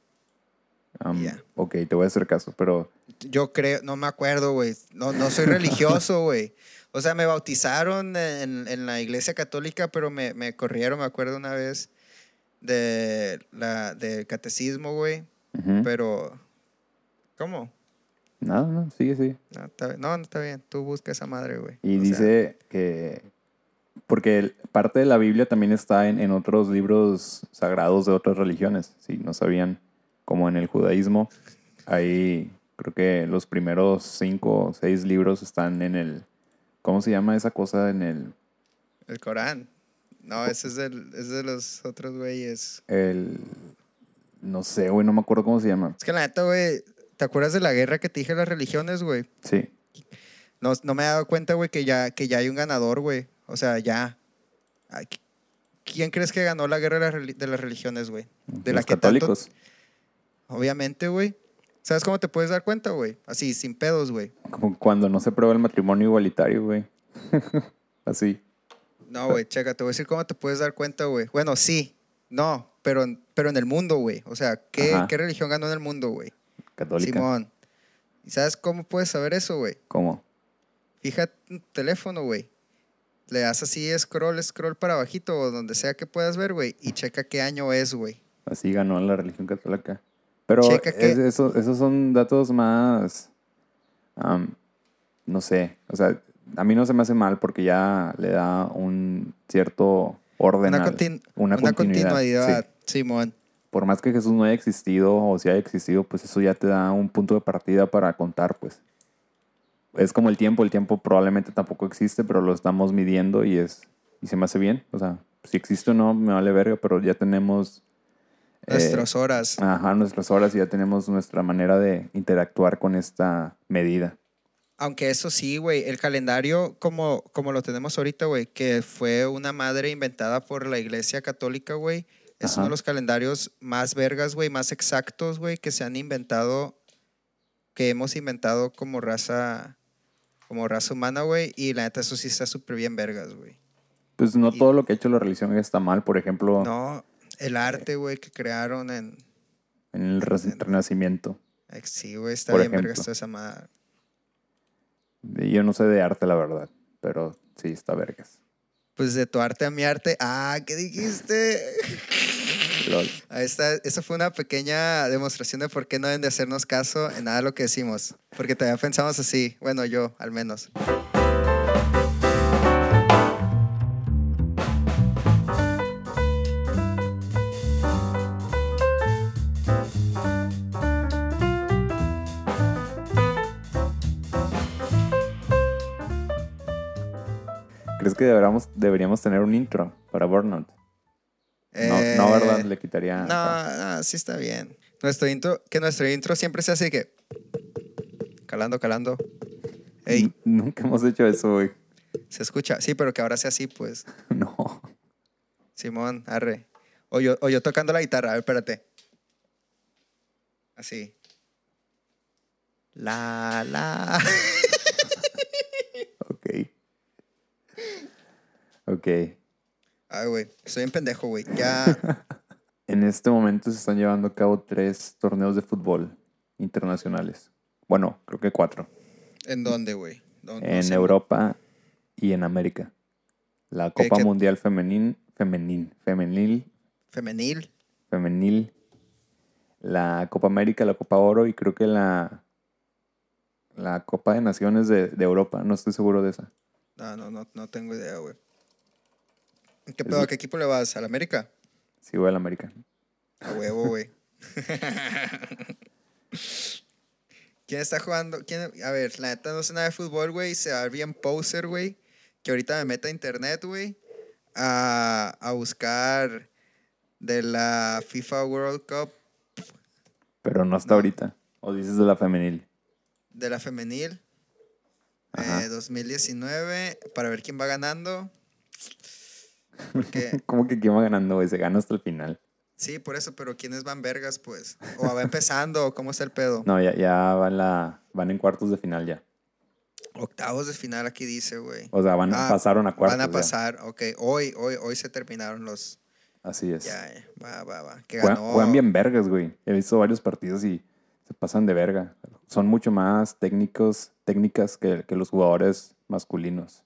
Am, ya. Ok, te voy a hacer caso, pero Yo creo, no me acuerdo, güey. No, no soy religioso, güey. O sea, me bautizaron en, en la iglesia católica, pero me, me corrieron, me acuerdo una vez, de la, del catecismo, güey. Pero, ¿cómo? nada, no, sigue, sigue. No, está, bien. no, no está bien. Tú busca esa madre, güey. Y O sea, dice que. Porque el- parte de la Biblia también está en, en otros libros sagrados de otras religiones. Si no sabían, como en el judaísmo, ahí creo que los primeros cinco o seis libros están en el. ¿Cómo se llama esa cosa? En el. el Corán. No, ese es, del, es de los otros güeyes. el no sé, güey, no me acuerdo cómo se llama. Es que la neta, güey, ¿te acuerdas de la guerra que te dije de las religiones, güey? Sí. No, no me he dado cuenta, güey, que ya, que ya hay un ganador, güey. O sea, ya. Ay, ¿Quién crees que ganó la guerra de las, religiones, güey? De la los tanto- católicos. Obviamente, güey. ¿Sabes cómo te puedes dar cuenta, güey? Así, sin pedos, güey. Como cuando no se prueba el matrimonio igualitario, güey. Así. No, güey, checa, te voy a decir cómo te puedes dar cuenta, güey. Bueno, sí, no, pero, pero en el mundo, güey. O sea, ¿qué, Ajá. ¿qué religión ganó en el mundo, güey? Católica. Simón. ¿Y sabes cómo puedes saber eso, güey? ¿Cómo? Fíjate en tu teléfono, güey. Le das así scroll, scroll para abajito o donde sea que puedas ver, güey. Y checa qué año es, güey. Así ganó la religión católica. Pero Checa que- es- eso- esos son datos más, no sé, o sea, a mí no se me hace mal porque ya le da un cierto orden, Una, al- contin- una una continuidad. continuidad, sí. Simón. Por más que Jesús no haya existido o si haya existido, pues eso ya te da un punto de partida para contar, pues. Es como el tiempo, el tiempo probablemente tampoco existe, pero lo estamos midiendo y es y se me hace bien, o sea, si existe o no me vale verga, pero ya tenemos eh, Nuestras horas. Ajá, nuestras horas y ya tenemos nuestra manera de interactuar con esta medida. Aunque eso sí, güey, el calendario como, como lo tenemos ahorita, güey, que fue una madre inventada por la Iglesia Católica, güey, es Ajá. uno de los calendarios más vergas, güey, más exactos, güey, que se han inventado, que hemos inventado como raza, como raza humana, güey, y la neta eso sí está súper bien vergas, güey. Pues no Y- todo lo que ha hecho la religión está mal. Por ejemplo, No, el arte, güey, que crearon en... en el re- Renacimiento. Sí, güey, está Por bien vergas toda esa madre. Yo no sé de arte, la verdad, pero sí está vergas. Pues de tu arte a mi arte. Ah, ¿qué dijiste? Lol. Ahí está, esa fue una pequeña demostración de por qué no deben de hacernos caso en nada de lo que decimos. Porque todavía pensamos así. Bueno, yo, al menos. ¿Crees que deberíamos, deberíamos tener un intro para Burnout? No, Eh, no, ¿verdad? Le quitaría... No, no, sí está bien. Nuestro intro, que nuestro intro siempre sea así que... Calando, calando. Ey, Nunca hemos hecho eso, güey. se escucha. Sí, pero que ahora sea así, pues. No. Simón, arre. O yo, o yo tocando la guitarra. A ver, espérate. Así. La, la. Ok. Ok. Ay, güey. Estoy en pendejo, güey. Ya. En este momento se están llevando a cabo tres torneos de fútbol internacionales. Bueno, creo que cuatro. ¿En dónde, güey? En sé. Europa y en América. La Copa ¿qué? Mundial Femenil, Femenil, Femenil, Femenil. Femenil, la Copa América, la Copa Oro y creo que la, la Copa de Naciones de, de Europa. No estoy seguro de esa. No, no, no, no tengo idea, güey. ¿Qué pedo? ¿A qué equipo le vas? ¿Al América? Sí, voy a la América. A huevo, güey. ¿Quién está jugando? ¿Quién? A ver, la neta no sé nada de fútbol, güey. Se va a ver bien poser, güey. Que ahorita me meta a internet, güey. A, a buscar de la FIFA World Cup Pero no hasta No. ahorita. O dices de la femenil. de la femenil. Ajá. eh, 2019. Para ver quién va ganando. Porque, ¿Cómo que quién va ganando, güey? Se gana hasta el final. sí, por eso, pero ¿quiénes van vergas, pues? O va empezando, o ¿cómo está el pedo? No, ya, ya van, la, van en cuartos de final ya. Octavos de final aquí dice, güey. O sea, van, Ah, pasaron a cuartos. Van a ya. pasar, ok. Hoy, hoy, hoy se terminaron los. Así es. Ya, ya, va, va, va. Que Juegan, ganó. juegan bien vergas, güey. He visto varios partidos y se pasan de verga. Son mucho más técnicos, técnicas que, que los jugadores masculinos.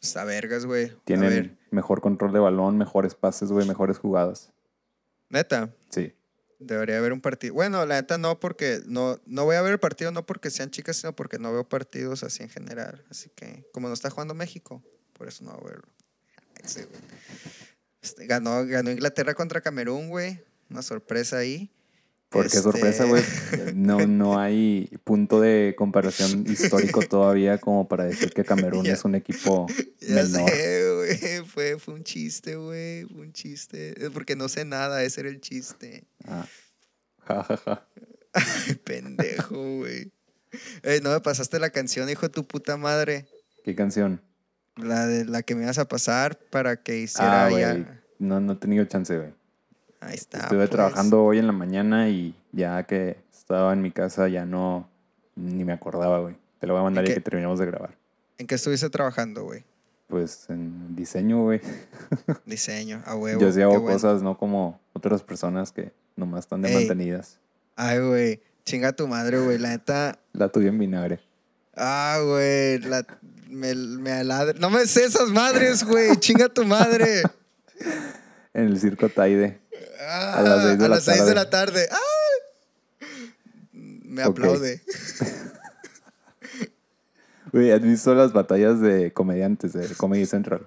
Está vergas, güey. Ver, Tienen mejor control de balón, mejores pases, güey, mejores jugadas. neta, Sí. debería haber un partido. Bueno, la neta no, porque no, no voy a ver el partido, no porque sean chicas, sino porque no veo partidos así en general. Así que, como no está jugando México, por eso no voy a verlo. Sí. Este, ganó, ganó Inglaterra contra Camerún, güey. Una sorpresa ahí. Porque Este, sorpresa, güey. No, no hay punto de comparación histórico todavía como para decir que Camerún Ya. es un equipo Ya menor. sé, güey. Fue, fue un chiste, güey. Fue un chiste. Porque no sé nada, ese era el chiste. Ah. Ja, ja, ja. Ay, pendejo, güey. Ey, no me pasaste la canción, hijo de tu puta madre. ¿Qué canción? La de la que me ibas a pasar para que hiciera Ah, ya. No, no he tenido chance, güey. Ahí está. Estuve pues. trabajando hoy en la mañana y ya que estaba en mi casa ya no ni me acordaba, güey. Te lo voy a mandar ¿En ya que terminemos de grabar. ¿En qué estuviste trabajando, güey? Pues en diseño, güey. Diseño, a huevo. Yo sí hago bueno. cosas, no como otras personas que nomás están de Ey. mantenidas. Ay, güey. Chinga tu madre, güey. La neta. La tuya en vinagre. Ah, güey. La... Me, me aladre. No me sé esas madres, güey. Chinga tu madre. En el circo Taide. Ah, A las seis de a la de tarde. la tarde. ¡Ah! Me aplaude. Güey, ¿has visto las batallas de comediantes de Comedy Central?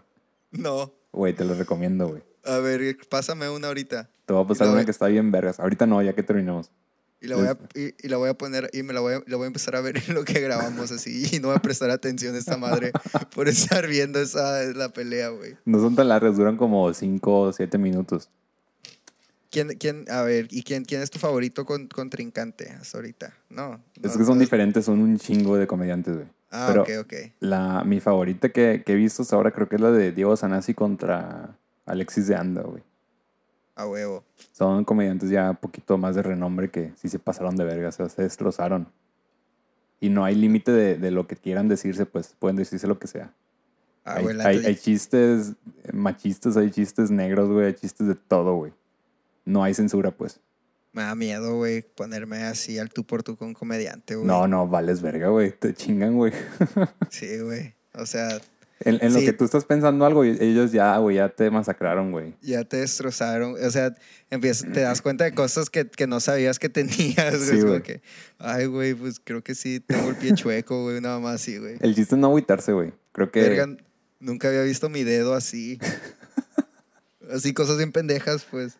No. Güey, te las recomiendo, güey. A ver, pásame una ahorita. Te voy a pasar una voy- que está bien vergas. Ahorita no, ya que terminamos. Y la voy a, y, y la voy a poner, y me la voy a, la voy a empezar a ver en lo que grabamos así. Y no voy a prestar atención a esta madre por estar viendo esa la pelea, güey. No son tan largas, duran como 5 o 7 minutos. ¿Quién, quién, a ver, ¿y quién, quién es tu favorito con, contrincante hasta ahorita? No. Es no, que son no- diferentes, son un chingo de comediantes, güey. Ah, Pero ok, ok. la, mi favorita que, que he visto hasta ahora creo que es la de Diego Sanasi contra Alexis de Anda, güey. A huevo. Son comediantes ya un poquito más de renombre que sí se pasaron de verga, o sea, se destrozaron. Y no hay límite de, de lo que quieran decirse, pues pueden decirse lo que sea. Ah, hay, güey, la hay- neta- hay chistes machistas, hay chistes negros, güey, hay chistes de todo, güey. No hay censura, pues. Me da miedo, güey, ponerme así al tú por tú con comediante, güey. No, no, vales verga, güey. Te chingan, güey. Sí, güey. O sea, En, en lo que tú estás pensando algo, ellos ya, güey, ya te masacraron, güey. ya te destrozaron. O sea, empiezas, te das cuenta de cosas que, que no sabías que tenías. güey. Sí, Es como güey. que, ay, güey, pues creo que sí, tengo el pie chueco, güey, nada más así, güey. El chiste es no agüitarse, güey. Creo que... Verga, nunca había visto mi dedo así. así, cosas bien pendejas, pues.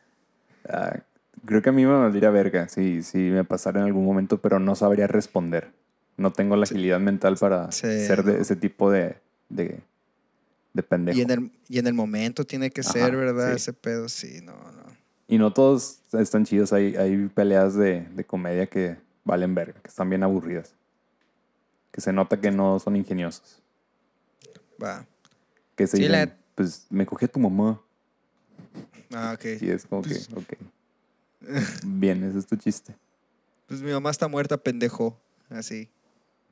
Ah, creo que a mí me valdría verga si, si me pasara en algún momento, pero no sabría responder. No tengo la agilidad mental para Sí, ser de ese tipo de, de, de pendejo. Y en, el, y en el momento tiene que Ajá, ser, ¿verdad? sí. Ese pedo, sí, no, no. Y no todos están chidos. Hay, hay peleas de, de comedia que valen verga, que están bien aburridas. Que se nota que no son ingeniosos. Va. Que se dicen, la- pues me cogí a tu mamá. Ah, ok. Y es como que, Pues- ok. Bien, ese es tu chiste. Pues mi mamá está muerta, pendejo. Así.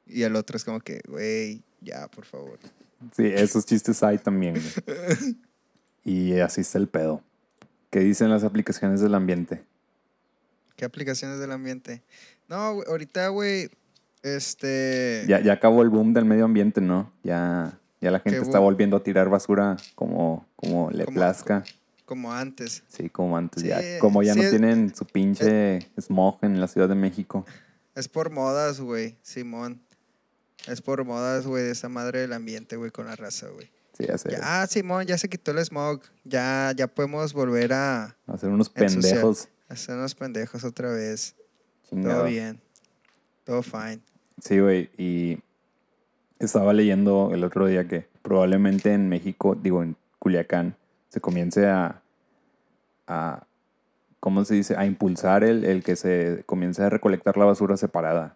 Y el otro es como que, güey, ya, por favor. Sí, esos chistes hay también. güey. Y así está el pedo. ¿Qué dicen las aplicaciones del ambiente? ¿Qué aplicaciones del ambiente? No, güey, ahorita, güey, este... Ya, ya acabó el boom del medio ambiente, ¿no? Ya, ya la gente ¿Qué está volviendo a tirar basura como, como le Como- plazca. Como antes. Sí, como antes. Sí, ya, como ya sí no es- tienen su pinche smog en la Ciudad de México. Es por modas, güey, Simón. Es por modas, güey, de esa madre del ambiente, güey, con la raza, güey. Sí, ya sé. Ya, ah, Simón, ya se quitó el smog. Ya, ya podemos volver a, Hacer unos pendejos. a hacernos pendejos otra vez. Chingado. Todo bien. Todo fine. Sí, güey. Y estaba leyendo el otro día que probablemente en México, digo, en Culiacán, se comience a, a ¿cómo se dice? A impulsar el, el que se comience a recolectar la basura separada.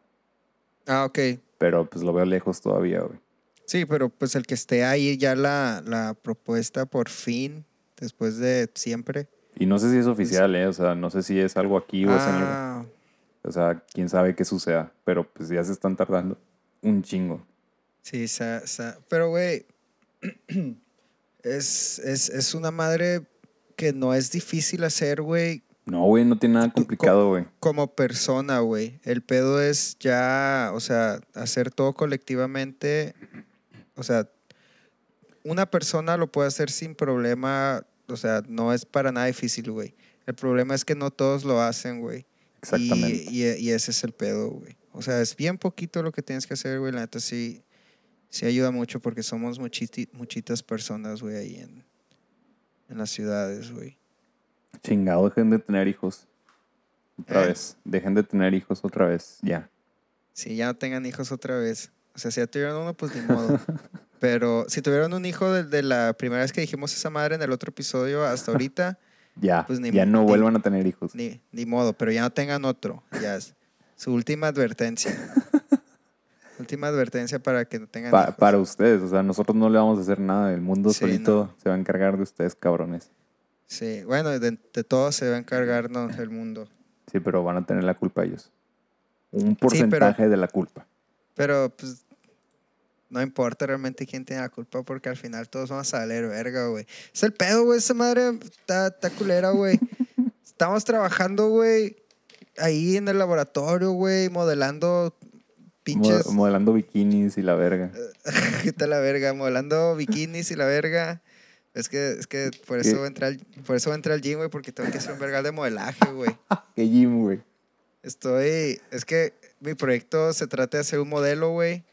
Ah, ok. Pero pues lo veo lejos todavía, güey. Sí, pero pues el que esté ahí ya la, la propuesta por fin, después de siempre. Y no sé si es oficial, ¿eh? O sea, no sé si es algo aquí o es en Ah, O sea, quién sabe qué suceda. Pero pues ya se están tardando un chingo. sí, sa- sa- pero güey, es, es, es una madre que no es difícil hacer, güey, No, güey, no tiene nada complicado, güey. como persona, güey. El pedo es ya, o sea, hacer todo colectivamente. O sea, una persona lo puede hacer sin problema. O sea, no es para nada difícil, güey. El problema es que no todos lo hacen, güey. Exactamente. Y, y- y ese es el pedo, güey. O sea, es bien poquito lo que tienes que hacer, güey. La neta sí, sí ayuda mucho porque somos muchiti- muchitas personas, güey, ahí en, en las ciudades, güey. Chingado, dejen de tener hijos. Otra Eh. vez. Dejen de tener hijos otra vez. Ya. Si ya no tengan hijos otra vez. O sea, si ya tuvieron uno, pues ni modo. Pero si tuvieron un hijo desde la primera vez que dijimos esa madre en el otro episodio hasta ahorita, Ya. Pues ni- ya no ni- vuelvan a tener hijos. ni, ni modo. Pero ya no tengan otro. Ya es su última advertencia. última advertencia para que no tengan Pa- hijos. para ustedes, o sea, nosotros no le vamos a hacer nada. El mundo Sí, solito se va a encargar de ustedes, cabrones. Sí, bueno, de, de todo se va a encargarnos el mundo. Sí, pero van a tener la culpa ellos. Un porcentaje de la culpa. Pero, pues, no importa realmente quién tiene la culpa porque al final todos vamos a valer verga, güey. Es el pedo, güey. Esa madre está, está culera, güey. Estamos trabajando, güey, ahí en el laboratorio, güey, modelando pinches. Mo- modelando bikinis y la verga. ¿Qué tal la verga? Modelando bikinis y la verga. Es que, es que por eso entrar, al- por eso entrar al gym, güey, porque tengo que hacer un vergal de modelaje, güey. Qué gym, güey. Estoy, es que mi proyecto se trata de hacer un modelo, güey.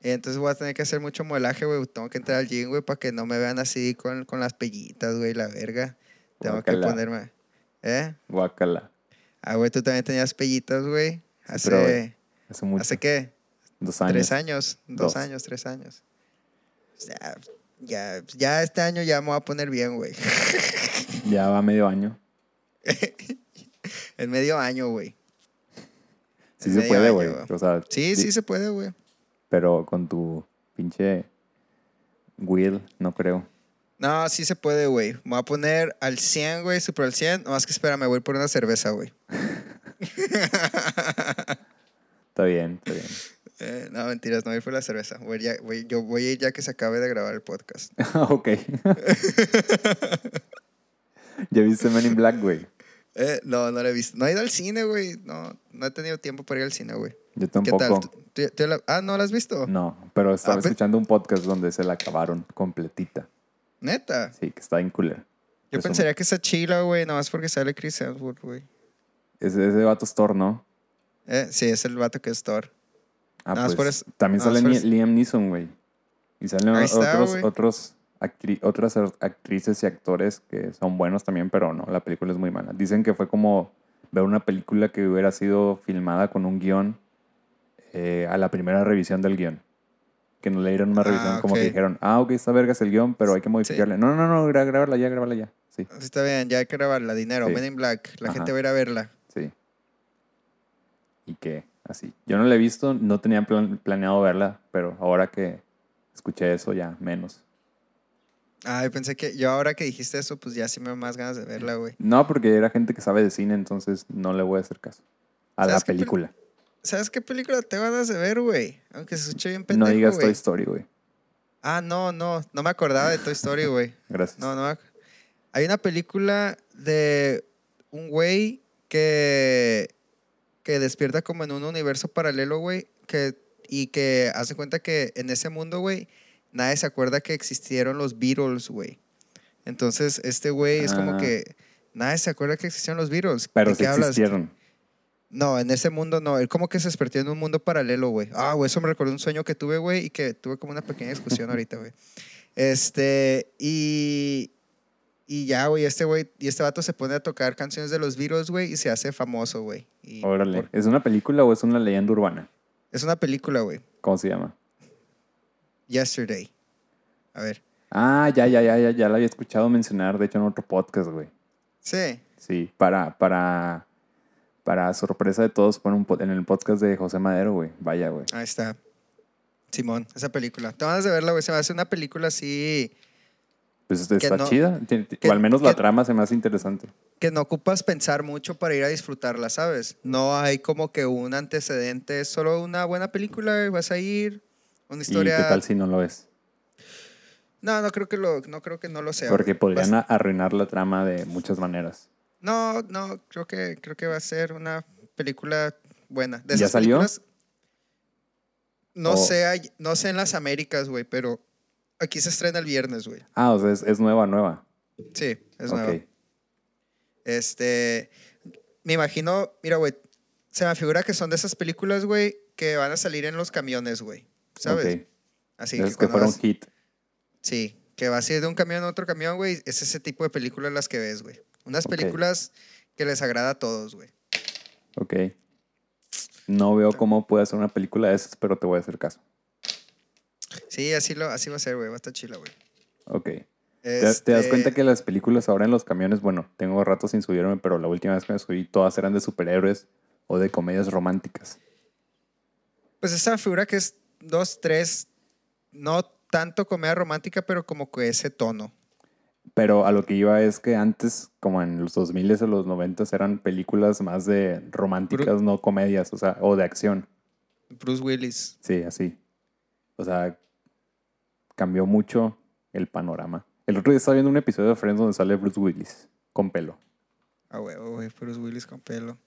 Entonces voy a tener que hacer mucho modelaje, güey. Tengo que entrar al gym, güey, para que no me vean así con, con las pellitas, güey, la verga. Tengo que Guácala. ponerme. ¿Eh? Guácala. Ah, güey, tú también tenías pellitas, güey. Hace, Hace mucho. ¿hace qué? Dos años. Tres años, dos, Dos. años, tres años. Ya, ya, ya este año ya me voy a poner bien, güey. Ya va medio año. En medio año, güey. Sí se puede, güey. O sea, Sí, sí se puede, güey. Pero con tu pinche will, no creo. No, sí se puede, güey. Me voy a poner al 100, güey, super al 100. Nomás que espera, me voy por una cerveza, güey. Está bien, está bien. Eh, no, mentiras, no voy por la cerveza. Voy ya- voy- yo voy a ir ya que se acabe de grabar el podcast. ok. ¿Ya viste Men in Black, güey? Eh, no, no la he visto. No he ido al cine, güey. No, no he tenido tiempo para ir al cine, güey. Yo ¿Qué tampoco. tal? ¿Tú- tú- tú la- ah, ¿no la has visto? No, pero estaba Ah, escuchando un podcast donde se la acabaron completita. Neta. Sí, que está bien culera. Yo Eso- pensaría que está chila, güey, nomás porque sale Chris Hemsworth, güey. Ese, ese vato es Thor, ¿no? Eh, sí, es el vato que es Thor. Ah, pues también sale. Liam Neeson, güey. Y salen está, otros, güey. otros actri- otras actrices y actores que son buenos también, pero no, la película es muy mala. Dicen que fue como ver una película que hubiera sido filmada con un guion eh, a la primera revisión del guion. Que no le dieron una Ah, revisión, como que dijeron, ah, ok, esta verga es el guion, pero hay que modificarle. No, no, no, gra- grábala ya, grábala ya. Sí, está bien, ya hay que grabarla. Dinero, Sí. Men in Black. La Ajá. gente va a ir a verla. Que así. Yo no la he visto, no tenía plan- planeado verla, pero ahora que escuché eso ya menos. Ay, pensé que yo ahora que dijiste eso, pues ya sí me dan más ganas de verla, güey. No, porque era gente que sabe de cine, entonces no le voy a hacer caso. A la ¿Sabes qué pel- película. ¿Sabes qué película te van a de ver, güey? Aunque se escuche bien pendejo, No digas. Toy Story, güey. Ah, no, no. No me acordaba de Toy Story, güey. Gracias. No, no. Hay una película de un güey que, que despierta como en un universo paralelo, güey, que, y que hace cuenta que en ese mundo, güey, nadie se acuerda que existieron los Beatles, güey. Entonces, este güey es como Ah. que nadie se acuerda que existieron los Beatles. Pero ¿De sí qué hablas? existieron. No, en ese mundo no. Él como que se despertó en un mundo paralelo, güey. Ah, güey, eso me recordó un sueño que tuve, güey, y que tuve como una pequeña discusión ahorita, güey. Este, y, y ya, güey, este güey, y este vato se pone a tocar canciones de los Beatles, güey, y se hace famoso, güey. Órale. por- ¿Es una película o es una leyenda urbana? Es una película, güey. ¿Cómo se llama? Yesterday. A ver. Ah, ya, ya, ya, ya, ya la había escuchado mencionar, de hecho, en otro podcast, güey. Sí. Sí, para, para, para sorpresa de todos, pon un en el podcast de José Madero, güey. Vaya, güey. Ahí está. Simón, esa película. Te van a verla, güey. Se me hace una película así Pues está no- chida. Que- o al menos la que- trama se me hace interesante. que no ocupas pensar mucho para ir a disfrutarla, ¿sabes? No hay como que un antecedente, es solo una buena película, y vas a ir, una historia... ¿Y qué tal si no lo es? No, no creo que lo, no creo que no lo sea. Porque podrían Vas- arruinar la trama de muchas maneras. No, no, creo que, creo que va a ser una película buena. De ¿Ya salió? No Oh. sé, no sé en las Américas, güey, pero aquí se estrena el viernes, güey. Ah, o sea, es, es nueva, nueva. Sí, es ok. nueva. Este, me imagino, mira, güey, se me figura que son de esas películas, güey, que van a salir en los camiones, güey. ¿Sabes? Ok. Así Esas que fueron vas- hit. Sí, que vas a ir de un camión a otro camión, güey. Es ese tipo de películas las que ves, güey. Unas películas que les agrada a todos, güey. Ok. No veo cómo puede hacer una película de esas, pero te voy a hacer caso. Sí, así, lo, así va a ser, güey. Va a estar chila, güey. Ok. ¿Te, te das Este, cuenta que las películas ahora en los camiones, bueno, tengo rato sin subirme, pero la última vez que me subí, todas eran de superhéroes o de comedias románticas. Pues esa figura que es dos, tres, no tanto comedia romántica, pero como que ese tono. Pero a lo que iba es que antes, como en los 2000 o los 90 eran películas más de románticas, no comedias, o sea, o de acción. Bruce Willis. Sí, así. O sea, cambió mucho el panorama. El otro día estaba viendo un episodio de Friends donde sale Bruce Willis con pelo. Ah, huevo, güey. Bruce Willis con pelo.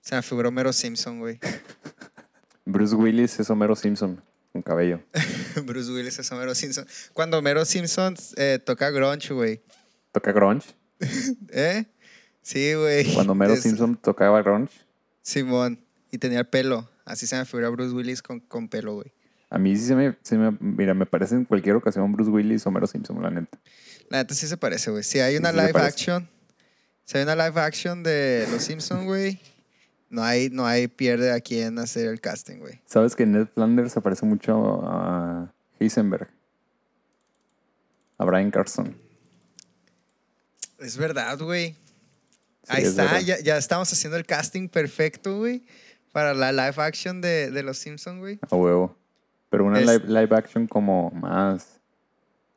Se me figuró Mero Simpson, güey. Bruce Willis es Homero Simpson con cabello. Bruce Willis es Homero Simpson. Cuando Mero Simpson eh, toca grunge, güey. ¿Toca grunge? ¿Eh? Sí, güey. Cuando Homero Es- Simpson tocaba grunge. Simón. Y tenía el pelo. Así se me figura Bruce Willis con, con pelo, güey. A mí sí se me, se me- Mira, me parece en cualquier ocasión Bruce Willis o Homero Simpson, la neta. La neta sí se parece, güey. Si hay una sí live action, si hay una live action de Los Simpsons, güey, no hay, no hay pierde a quién hacer el casting, güey. ¿Sabes que Ned Flanders se parece mucho a Heisenberg? A Brian Carson. Es verdad, güey. Sí, Ahí es está, verdad. ya, ya estamos haciendo el casting perfecto, güey, para la live action de, de Los Simpsons, güey. A huevo. Pero una Es- live, live action como más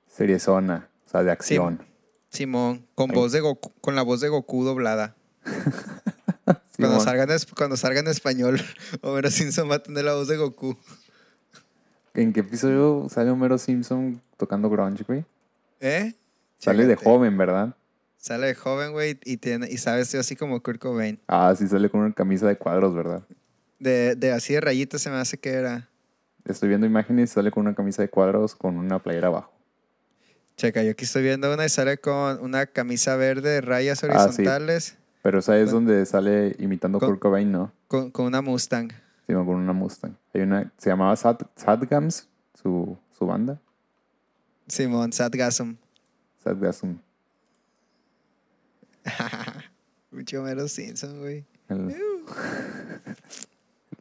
seriezona, o sea, de acción. Simón, con Ahí. voz de Goku, con la voz de Goku doblada. Cuando salga, en, cuando salga en español, Homero Simpson va a tener la voz de Goku. ¿En qué episodio sale Homero Simpson tocando grunge, güey? ¿Eh? Sale de joven, ¿verdad? Sale de joven, güey, y, tiene, y sabe vestir así como Kurt Cobain. Ah, sí, sale con una camisa de cuadros, ¿verdad? De, de así de rayitas se me hace que era. Estoy viendo imágenes y sale con una camisa de cuadros con una playera abajo. Checa, yo aquí estoy viendo una y sale con una camisa verde de rayas Ah, sí. horizontales Pero esa es Bueno. donde sale imitando Con- Kurt Cobain, ¿no? con, con una Mustang. Sino con una Mustang. Hay una, se llamaba Sad, Sadgams, su, su banda. Simón, Sadgasm. Sadgasm. Mucho Homero Simpson, güey. El,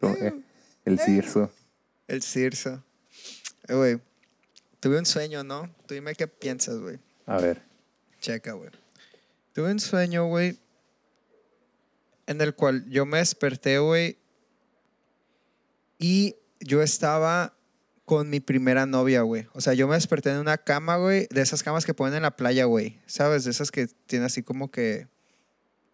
el Cirso. El Cirso. Eh, güey, tuve un sueño, ¿no? Tú dime qué piensas, güey. A ver. Checa, güey. Tuve un sueño, güey, en el cual yo me desperté, güey, y yo estaba con mi primera novia, güey. O sea, yo me desperté en una cama, güey, de esas camas que ponen en la playa, güey. ¿Sabes? De esas que tienen así como que...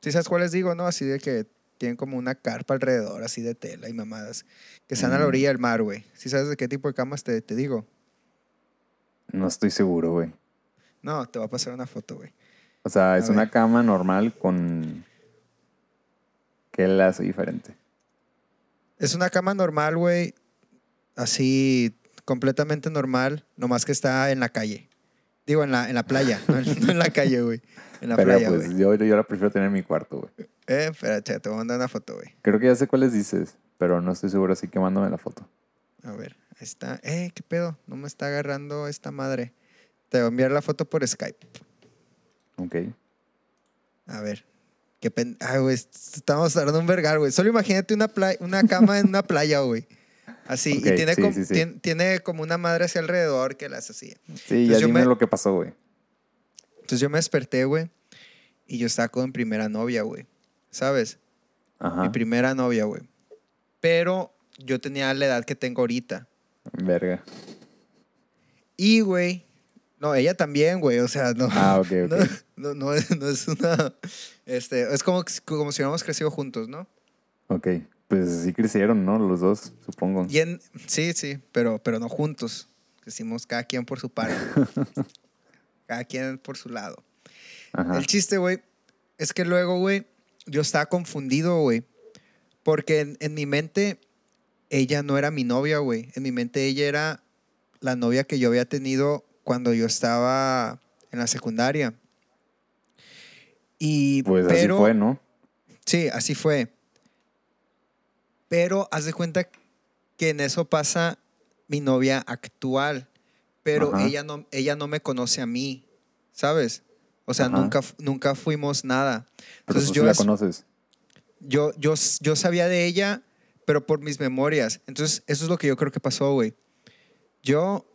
¿Sí sabes cuáles digo, no? Así de que tienen como una carpa alrededor, así de tela y mamadas. Que están a la Mm. orilla del mar, güey. ¿Sí sabes de qué tipo de camas te, te digo? No estoy seguro, güey. No, te voy a pasar una foto, güey. O sea, es A una cama normal con... ¿Qué la hace diferente? Es una cama normal, güey. Así, completamente normal. Nomás que está en la calle. Digo, en la, en la playa. no en la calle, güey. En la Pero playa, pues yo, yo la prefiero tener en mi cuarto, güey. Eh, espérate, te voy a mandar una foto, güey. Creo que ya sé cuáles dices, pero no estoy seguro, así que mándame la foto. A ver, ahí está. Eh, ¿qué pedo? No me está agarrando esta madre. Te voy a enviar la foto por Skype. Ok. A ver. Qué pen... Ay, güey, estamos tardando un vergar, güey. Solo imagínate una, pla- una cama en una playa, güey. Así, y tiene, sí, como, sí, sí. tien- tiene como una madre hacia alrededor que la hace así. Sí, ya Pues yo dime me- lo que pasó, güey. Entonces yo me desperté, güey, y yo estaba con mi primera novia, güey. ¿Sabes? Ajá. Mi primera novia, güey. Pero yo tenía la edad que tengo ahorita. Verga. Y, güey, no, ella también, güey. O sea, no. Ah, ok, ok. No, no, no es, no es una. Este, es como, como si hubiéramos crecido juntos, ¿no? Ok. Pues sí crecieron, ¿no? Los dos, supongo. Y en, sí, sí, pero, pero no juntos. Crecimos cada quien por su parte. cada quien por su lado. Ajá. El chiste, güey, es que luego, güey, yo estaba confundido, güey. Porque en, en mi mente, ella no era mi novia, güey. En mi mente, ella era la novia que yo había tenido cuando yo estaba en la secundaria. Y, Pues pero, así fue, ¿no? Sí, así fue. Pero haz de cuenta que en eso pasa mi novia actual. Pero Ajá. ella no, ella no me conoce a mí, ¿sabes? O sea, Ajá. nunca, nunca fuimos nada. Pero Entonces tú sí yo, la es- conoces. yo, yo, yo sabía de ella, pero por mis memorias. Entonces, eso es lo que yo creo que pasó, güey. Yo,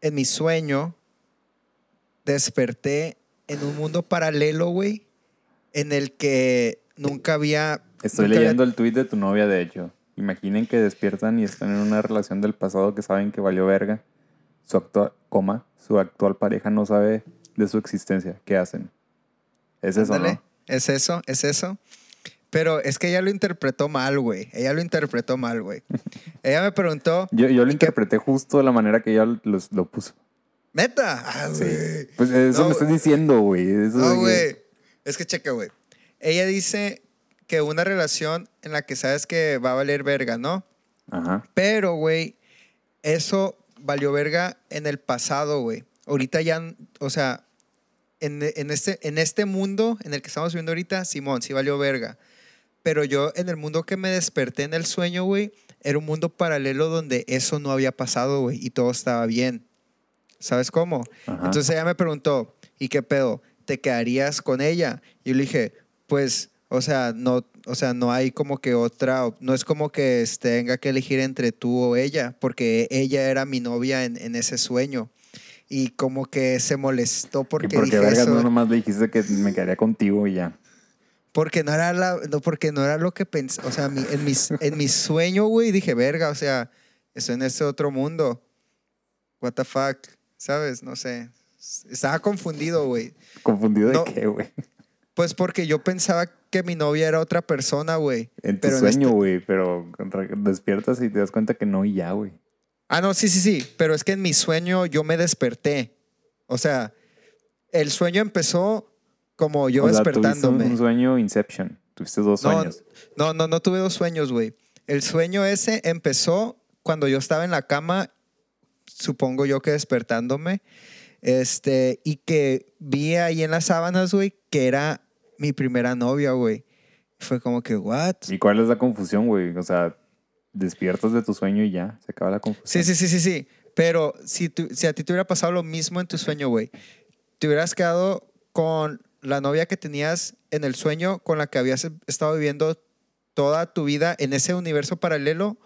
en mi sueño, desperté en un mundo paralelo, güey, en el que nunca había... Estoy nunca había- leyendo el tuit de tu novia, de hecho. Imaginen que despiertan y están en una relación del pasado que saben que valió verga. Su actual, coma, su actual pareja no sabe de su existencia. ¿Qué hacen? Es eso, Ándale, ¿no? Es eso, es eso. Pero es que ella lo interpretó mal, güey. Ella lo interpretó mal, güey. ella me preguntó. Yo, yo lo interpreté justo de la manera que ella lo, lo puso. ¿Meta? Ah, Sí. Pues eso No, me estás diciendo, güey. Eso No, que- güey. Es que checa, güey. Ella dice que una relación en la que sabes que va a valer verga, ¿no? Ajá. Pero, güey, eso valió verga en el pasado, güey. Ahorita ya, o sea, en, en este, en este mundo en el que estamos viviendo ahorita, Simón, sí valió verga. Pero yo, en el mundo que me desperté en el sueño, güey, era un mundo paralelo donde eso no había pasado, güey, y todo estaba bien. ¿Sabes cómo? Ajá. Entonces ella me preguntó, ¿y qué pedo? ¿Te quedarías con ella? Y yo le dije, pues, o sea, no, o sea, no hay como que otra, no es como que este, tenga que elegir entre tú o ella, porque ella era mi novia en, en ese sueño. Y como que se molestó porque y porque dije vergas eso. no nomás le dijiste que me quedaría contigo y ya. Porque no era, la, no, porque no era lo que pensé. O sea, mi- en, mis, en mi sueño, güey, dije, verga, o sea, estoy en ese otro mundo. What the fuck, ¿sabes? No sé. Estaba confundido, güey. ¿Confundido de No. qué, güey? Pues porque yo pensaba que mi novia era otra persona, güey. En tu Pero sueño, este- güey. Pero despiertas y te das cuenta que no y ya, güey. Ah, no, sí, sí, sí. Pero es que en mi sueño yo me desperté. O sea, el sueño empezó como yo o sea, tuviste un, despertándome. un sueño Inception. Tuviste dos No, sueños. No, no, no tuve dos sueños, güey. El sueño ese empezó cuando yo estaba en la cama, supongo yo que despertándome, este, y que vi ahí en las sábanas, güey, que era mi primera novia, güey. Fue como que, what? ¿Y cuál es la confusión, güey? O sea, despiertas de tu sueño y ya. Se acaba la confusión. Sí, sí, sí, sí, sí. Pero si, tú- si a ti te hubiera pasado lo mismo en tu sueño, güey, te hubieras quedado con la novia que tenías en el sueño, con la que habías estado viviendo toda tu vida en ese universo paralelo,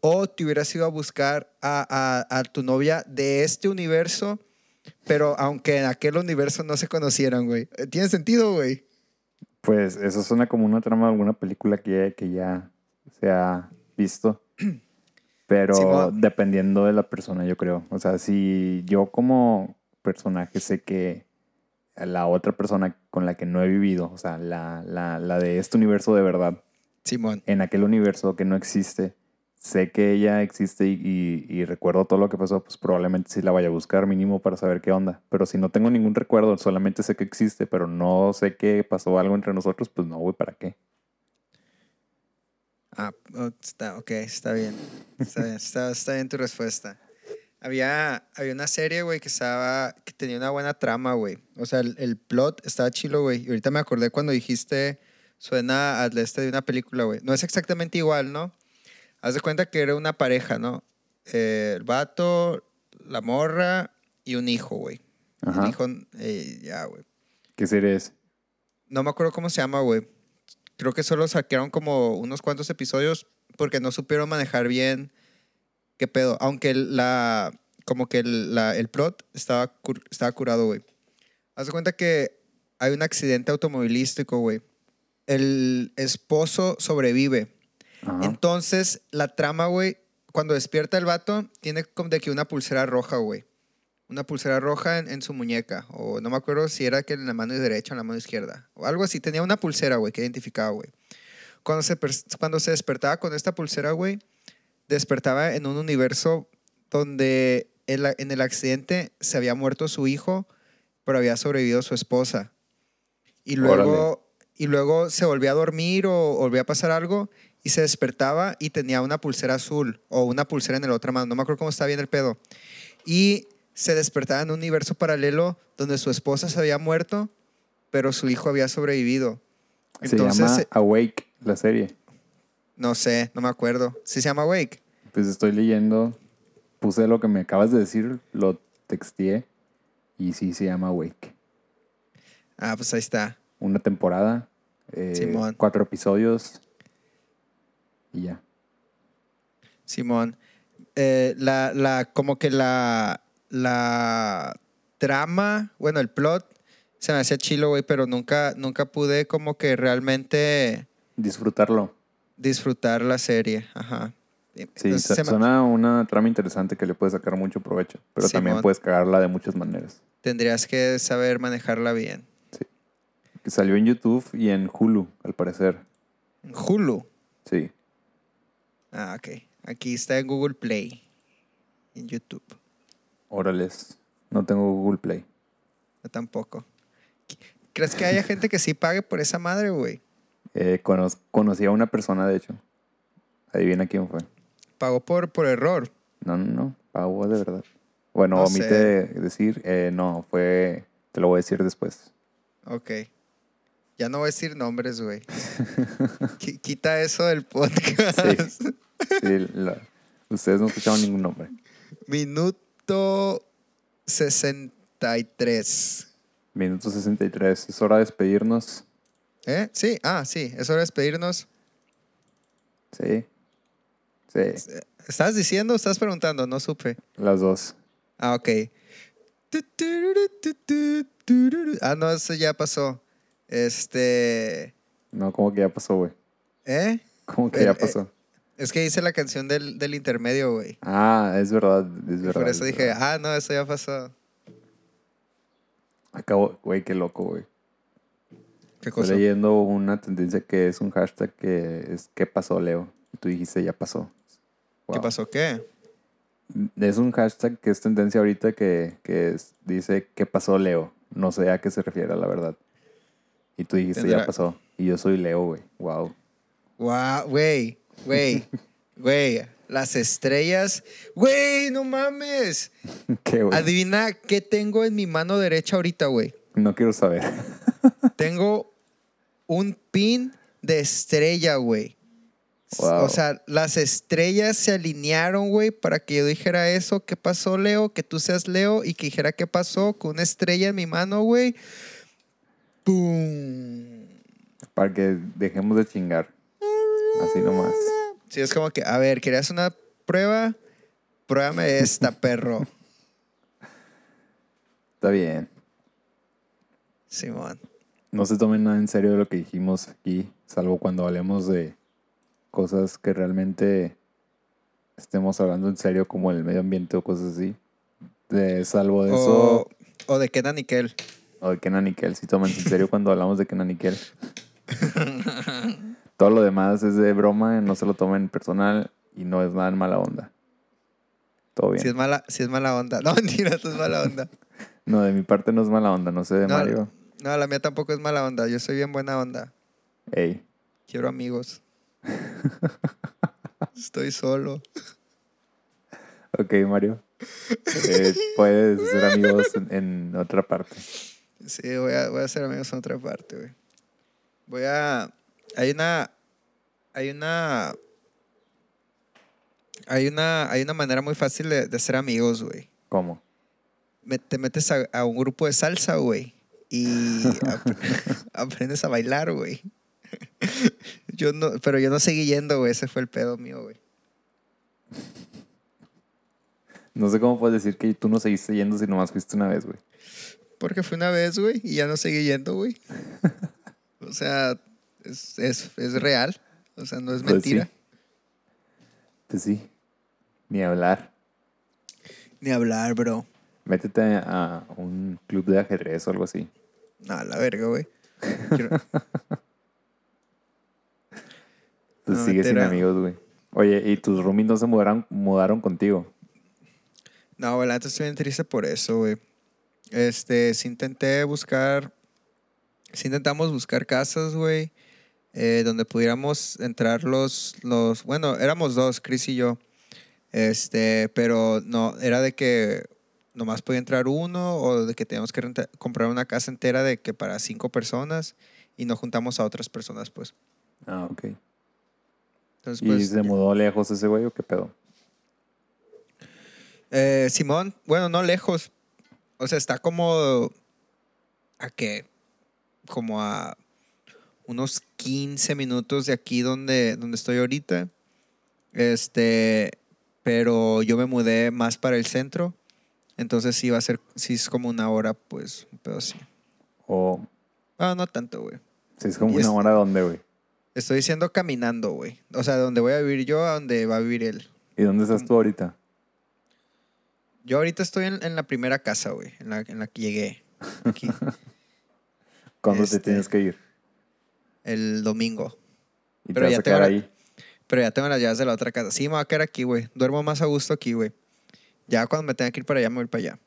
o te hubieras ido a buscar a, a- a tu novia de este universo, pero aunque en aquel universo no se conocieran, güey. ¿Tiene sentido, güey? Pues eso suena como una trama de alguna película que, que ya se ha visto. Pero dependiendo de la persona, yo creo. O sea, si yo como personaje sé que la otra persona con la que no he vivido, o sea, la, la, la de este universo de verdad, Simón. en aquel universo que no existe, sé que ella existe y, y- recuerdo todo lo que pasó, pues probablemente sí la vaya a buscar mínimo para saber qué onda. Pero si no tengo ningún recuerdo, solamente sé que existe, pero no sé que pasó algo entre nosotros, pues no, güey, ¿para qué? Ah, oh, está, ok, está bien. Está bien, está, está bien tu respuesta. Había, había una serie, güey, que estaba, que tenía una buena trama, güey. O sea, el, el plot estaba chilo, güey. Y ahorita me acordé cuando dijiste, suena al este de una película, güey. No es exactamente igual, ¿no? Haz de cuenta que era una pareja, ¿no? Eh, el vato, la morra y un hijo, güey. Ajá. Un hijo, eh, ya, güey. ¿Qué serie es? No me acuerdo cómo se llama, güey. Creo que solo saquearon como unos cuantos episodios porque no supieron manejar bien qué pedo. Aunque la, como que el, la- el plot estaba, cur- estaba curado, güey. Haz de cuenta que hay un accidente automovilístico, güey. El esposo sobrevive. Ajá. Entonces, la trama, güey, cuando despierta el vato, tiene como de que una pulsera roja, güey. Una pulsera roja en, en su muñeca. O no me acuerdo si era que en la mano derecha o en la mano izquierda. O algo así. Tenía una pulsera, güey, que identificaba, güey. Cuando se, cuando se despertaba con esta pulsera, güey, despertaba en un universo donde en, la- en el accidente se había muerto su hijo, pero había sobrevivido su esposa. Y luego, y luego se volvía a dormir o volvía a pasar algo y se despertaba y tenía una pulsera azul o una pulsera en la otra mano. No me acuerdo cómo está bien el pedo. Y se despertaba en un universo paralelo donde su esposa se había muerto, pero su hijo había sobrevivido. Se Entonces, llama eh, Awake, la serie. no sé, no me acuerdo. ¿Sí se llama Wake? Pues estoy leyendo, puse lo que me acabas de decir, lo texteé y sí se llama Awake. Ah, pues ahí está. Una temporada, eh, Simón. cuatro episodios y ya. Simón. Eh, la, la, como que la, la trama, bueno, el plot se me hacía chilo, güey, pero nunca, nunca pude como que realmente Disfrutarlo. disfrutar la serie. Ajá. Sí, Entonces, me- suena una trama interesante que le puedes sacar mucho provecho, pero también puedes cagarla de muchas maneras. tendrías que saber manejarla bien. Que salió en YouTube y en Hulu, al parecer. En Hulu. Sí. Ah, ok. Aquí está en Google Play. En YouTube. Órales. No tengo Google Play. Yo tampoco. ¿Crees que haya gente que sí pague por esa madre, güey? Eh, cono- conocí a una persona, de hecho. Adivina quién fue. Pagó por, por error. No, no, no. Pagó de verdad. Bueno, No omite sé. decir. eh, no, fue. Te lo voy a decir después. Ok. Ya no voy a decir nombres, güey. Qui- Quita eso del podcast. Sí. Sí, la- ustedes no escucharon ningún nombre. Minuto 63. Minuto 63. Es hora de despedirnos. ¿Eh? Sí, ah, sí. Es hora de despedirnos. Sí. Sí. ¿Estás diciendo o estás preguntando? No supe. Las dos. Ah, ok. Ah, no, eso ya pasó. Este. No, como que ya pasó, güey. ¿Eh? Como que ya eh, pasó. Es que hice la canción del, del intermedio, güey. Ah, es verdad. Es Y verdad. Por eso es dije, verdad. ah, no, eso ya pasó. Acabo, güey, qué loco, güey. ¿Qué Estoy cosa? leyendo una tendencia que es un hashtag que es ¿Qué pasó, Leo? Y tú dijiste, ya pasó. ¿Qué pasó? ¿Qué? Es un hashtag que es tendencia ahorita que, que es- dice ¿Qué pasó, Leo? No sé a qué se refiere, la verdad. Y tú dijiste, ya pasó. Y yo soy Leo, güey. Wow. Wow, güey, güey, güey. Las estrellas. Güey, no mames. ¿Qué, güey? Adivina qué tengo en mi mano derecha ahorita, güey. No quiero saber. Tengo un pin de estrella, güey. Wow. O sea, las estrellas se alinearon, güey, para que yo dijera eso. ¿Qué pasó, Leo? Que tú seas Leo y que dijera qué pasó con una estrella en mi mano, güey. ¡Pum! Para que dejemos de chingar. Así nomás. Sí, es como que, a ver, ¿querías una prueba? Pruébame esta, perro. Está bien. Simón. No se tomen nada en serio de lo que dijimos aquí, salvo cuando hablemos de cosas que realmente estemos hablando en serio, como el medio ambiente o cosas así. De, salvo de O, eso, o de Kenan Nickel. o de Kenan Nickel. Si toman en serio cuando hablamos de Kenan Nickel. Todo lo demás es de broma, no se lo tomen personal y no es nada en mala onda. Todo bien. Si es mala, si es mala onda. No, mentira, eso es mala onda. No, de mi parte no es mala onda, no sé de No, Mario. No, la mía tampoco es mala onda. Yo soy bien buena onda. Ey, Quiero amigos. Estoy solo. ok, Mario. Eh, puedes ser amigos en, en otra parte. Sí, voy a, voy a hacer amigos en otra parte, güey. Voy a. Hay una. Hay una. Hay una, hay una manera muy fácil de, de hacer amigos, güey. ¿Cómo? Me- te metes a, a un grupo de salsa, güey. Y ap- aprendes a bailar, güey. Yo no, pero yo no seguí yendo, güey. Ese fue el pedo mío, güey. No sé cómo puedes decir que tú no seguiste yendo si nomás fuiste una vez, güey. Porque fue una vez, güey, y ya no seguí yendo, güey. O sea, es, es, es real. O sea, no es Pues mentira. sí. Pues sí. Ni hablar. Ni hablar, bro. Métete a un club de ajedrez o algo así. No, la verga, güey. Quiero- Pues No, sigues sin amigos, güey. Oye, ¿y tus roomies no se mudaron, mudaron contigo? No, güey, la estoy bien triste por eso, güey. Este, sí intenté buscar, sí intentamos buscar casas, güey, eh, donde pudiéramos entrar los, los, bueno, éramos dos, Chris y yo, este, pero no, era de que nomás podía entrar uno o de que teníamos que comprar una casa entera de que para cinco personas y no juntamos a otras personas, pues. Ah, ok. Entonces, ¿Y pues, se mudó lejos ese güey o qué pedo? Eh, Simón, bueno, no lejos. O sea, está como. ¿A qué? Como a unos 15 minutos de aquí donde, donde estoy ahorita. Este. Pero yo me mudé más para el centro. Entonces sí va a ser. Sí es como una hora, pues. Un pedo así. O Ah, no tanto, güey. si es como Y una es- hora donde, güey. Estoy diciendo caminando, güey. O sea, de donde voy a vivir yo a donde va a vivir él. ¿Y dónde estás tú ahorita? Yo ahorita estoy en, en la primera casa, güey. En la, en la que llegué. Aquí. ¿Cuándo Este- te tienes que ir? El domingo. Y Pero te ya a tengo quedar la- ahí. Pero ya tengo las llaves de la otra casa. Sí, me voy a quedar aquí, güey. Duermo más a gusto aquí, güey. Ya cuando me tenga que ir para allá, me voy para allá.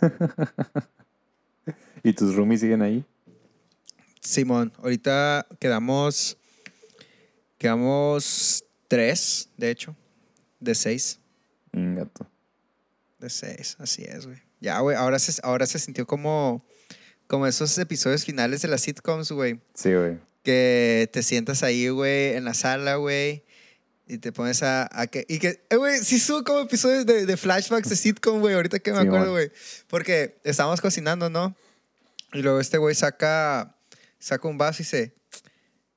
¿Y tus roomies siguen ahí? Simón, ahorita quedamos. Quedamos tres, de hecho. De seis. Ingato. De seis, así es, güey. Ya, güey. Ahora se, ahora se sintió como. Como esos episodios finales de las sitcoms, güey. Sí, güey. Que te sientas ahí, güey, en la sala, güey, y te pones a... a que, y que, eh, güey, sí subo como episodios de, de flashbacks de sitcom, güey, ahorita que me Sí, acuerdo, güey. Porque estábamos cocinando, ¿no? Y luego este güey saca, saca un vaso y dice,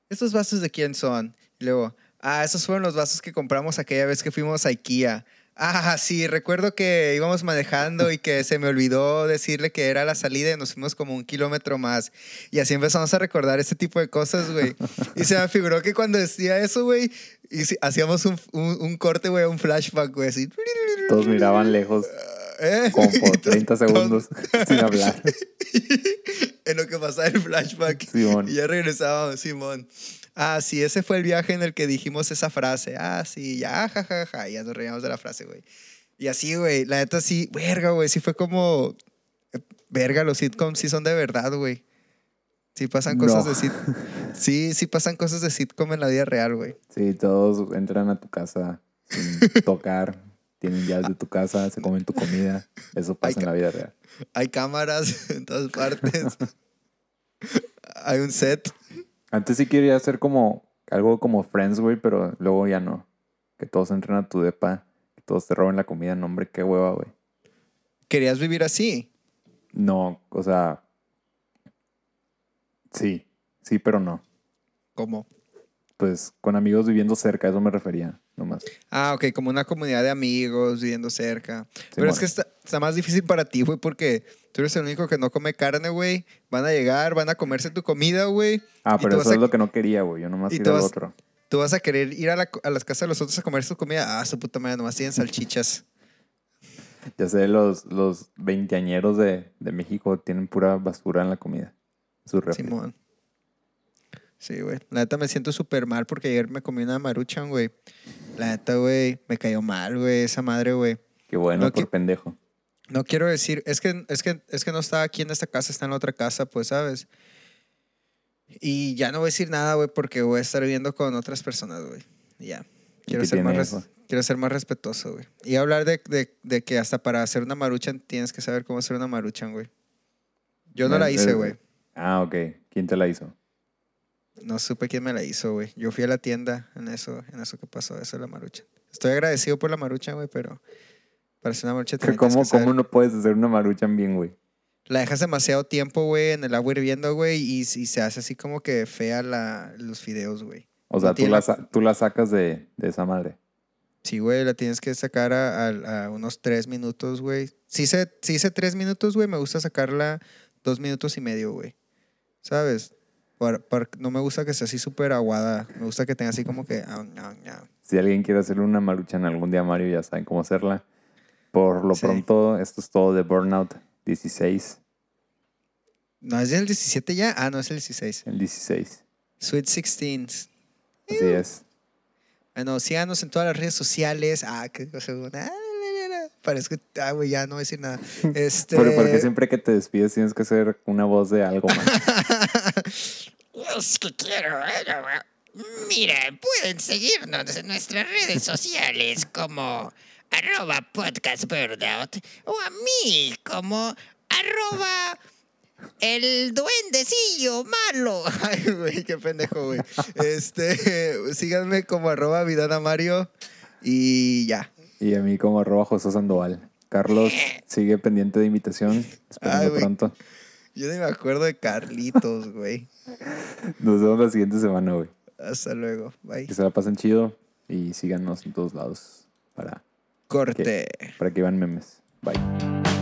¿estos vasos de quién son? Y luego, ah, esos fueron los vasos que compramos aquella vez que fuimos a Ikea. Ah, sí, recuerdo que íbamos manejando y que se me olvidó decirle que era la salida y nos fuimos como un kilómetro más. Y así empezamos a recordar ese tipo de cosas, güey. Y se me figuró que cuando decía eso, güey, hacíamos un, un, un corte, güey, un flashback, güey, así. Todos miraban lejos, ¿Eh? como por Y todos- 30 segundos, sin hablar. en lo que pasaba el flashback. Simón. Y ya regresábamos, Simón. Ah, sí, ese fue el viaje en el que dijimos esa frase. Ah, sí, ya, jajaja. Y ya nos reíamos de la frase, güey. Y así, güey, la neta sí, verga, güey, sí fue como. eh, Verga, los sitcoms sí son de verdad, güey. Sí pasan cosas No. de sitcom. Sí, sí pasan cosas de sitcom en la vida real, güey. Sí, todos entran a tu casa sin tocar, tienen llaves de tu casa, se comen tu comida. Eso pasa en la vida real. Hay cámaras en todas partes. Hay un set. Antes sí quería hacer como algo como Friends, güey, pero luego ya no. Que todos entren a tu depa, que todos te roben la comida. No, hombre, qué hueva, güey. ¿Querías vivir así? No, o sea. Sí, sí, pero no. ¿Cómo? Pues con amigos viviendo cerca, a eso me refería, nomás. Ah, ok, como una comunidad de amigos viviendo cerca. Pero es que está, está más difícil para ti, güey, porque tú eres el único que no come carne, güey. Van a llegar, van a comerse tu comida, güey. Ah, pero eso es a- lo que no quería, güey. Yo nomás vas- otro. Tú vas a querer ir a, la- a las casas de los otros a comer su comida. Ah, su puta madre, nomás tienen salchichas. Ya sé, los, los veinteañeros de, de México tienen pura basura en la comida. Su. Simón. Sí, güey. La neta me siento súper mal porque ayer me comí una maruchan, güey. La neta, güey, me cayó mal, güey, esa madre, güey. Qué bueno No, por que- pendejo. No quiero decir, es que, es que, es que no está aquí en esta casa, está en la otra casa, pues, ¿sabes? Y ya no voy a decir nada, güey, porque voy a estar viviendo con otras personas, güey. Ya. ¿Y Quiero ser, más tiene quiero ser más respetuoso, güey. Y hablar de, de, de que hasta para hacer una maruchan tienes que saber cómo hacer una maruchan, güey. Yo no la hice, es- güey. Ah, ok. ¿Quién te la hizo? No supe quién me la hizo, güey. Yo fui a la tienda en eso, en eso que pasó, eso de la maruchan. Estoy agradecido por la maruchan, güey, pero para hacer una también tienes ¿Cómo, que ¿Cómo no puedes hacer una maruchan bien, güey? La dejas demasiado tiempo, güey, en el agua hirviendo, güey, y, y se hace así como que fea la, los fideos, güey. O sea, tú, la, tú la sacas de, de esa madre. Sí, güey, la tienes que sacar a, a- a unos tres minutos, güey. Si hice, si hice tres minutos, güey, me gusta sacarla dos minutos y medio, güey. ¿Sabes? Por- por- no me gusta que sea así súper aguada. Me gusta que tenga así como que... no, no. Si alguien quiere hacer una maruchan algún día, Mario, ya saben cómo hacerla. Por lo Sí. pronto, esto es todo de Burnout 16. ¿No es el 17 ya? Ah, no, es el 16. El 16. Sweet 16. Así es. Bueno, síganos en todas las redes sociales. Ah, qué cosa. buena. Ah. Parece que, ah, güey, ya no voy a decir nada. Este. Pero porque siempre que te despides tienes que hacer una voz de algo más. Es que quiero. Mira, pueden seguirnos en nuestras redes sociales como arroba podcast burnout o a mí como arroba el duendecillo malo. Ay, güey, qué pendejo, güey. Este, síganme como arroba Vidana Mario y ya. y a mí como arroba José Sandoval. Carlos sigue pendiente de invitación. Ay, Esperando güey. pronto. Yo ni me acuerdo de Carlitos, güey. Nos vemos la siguiente semana, güey. Hasta luego. Bye. Que se la pasen chido y síganos en todos lados para, Corte. para que vean memes. Bye.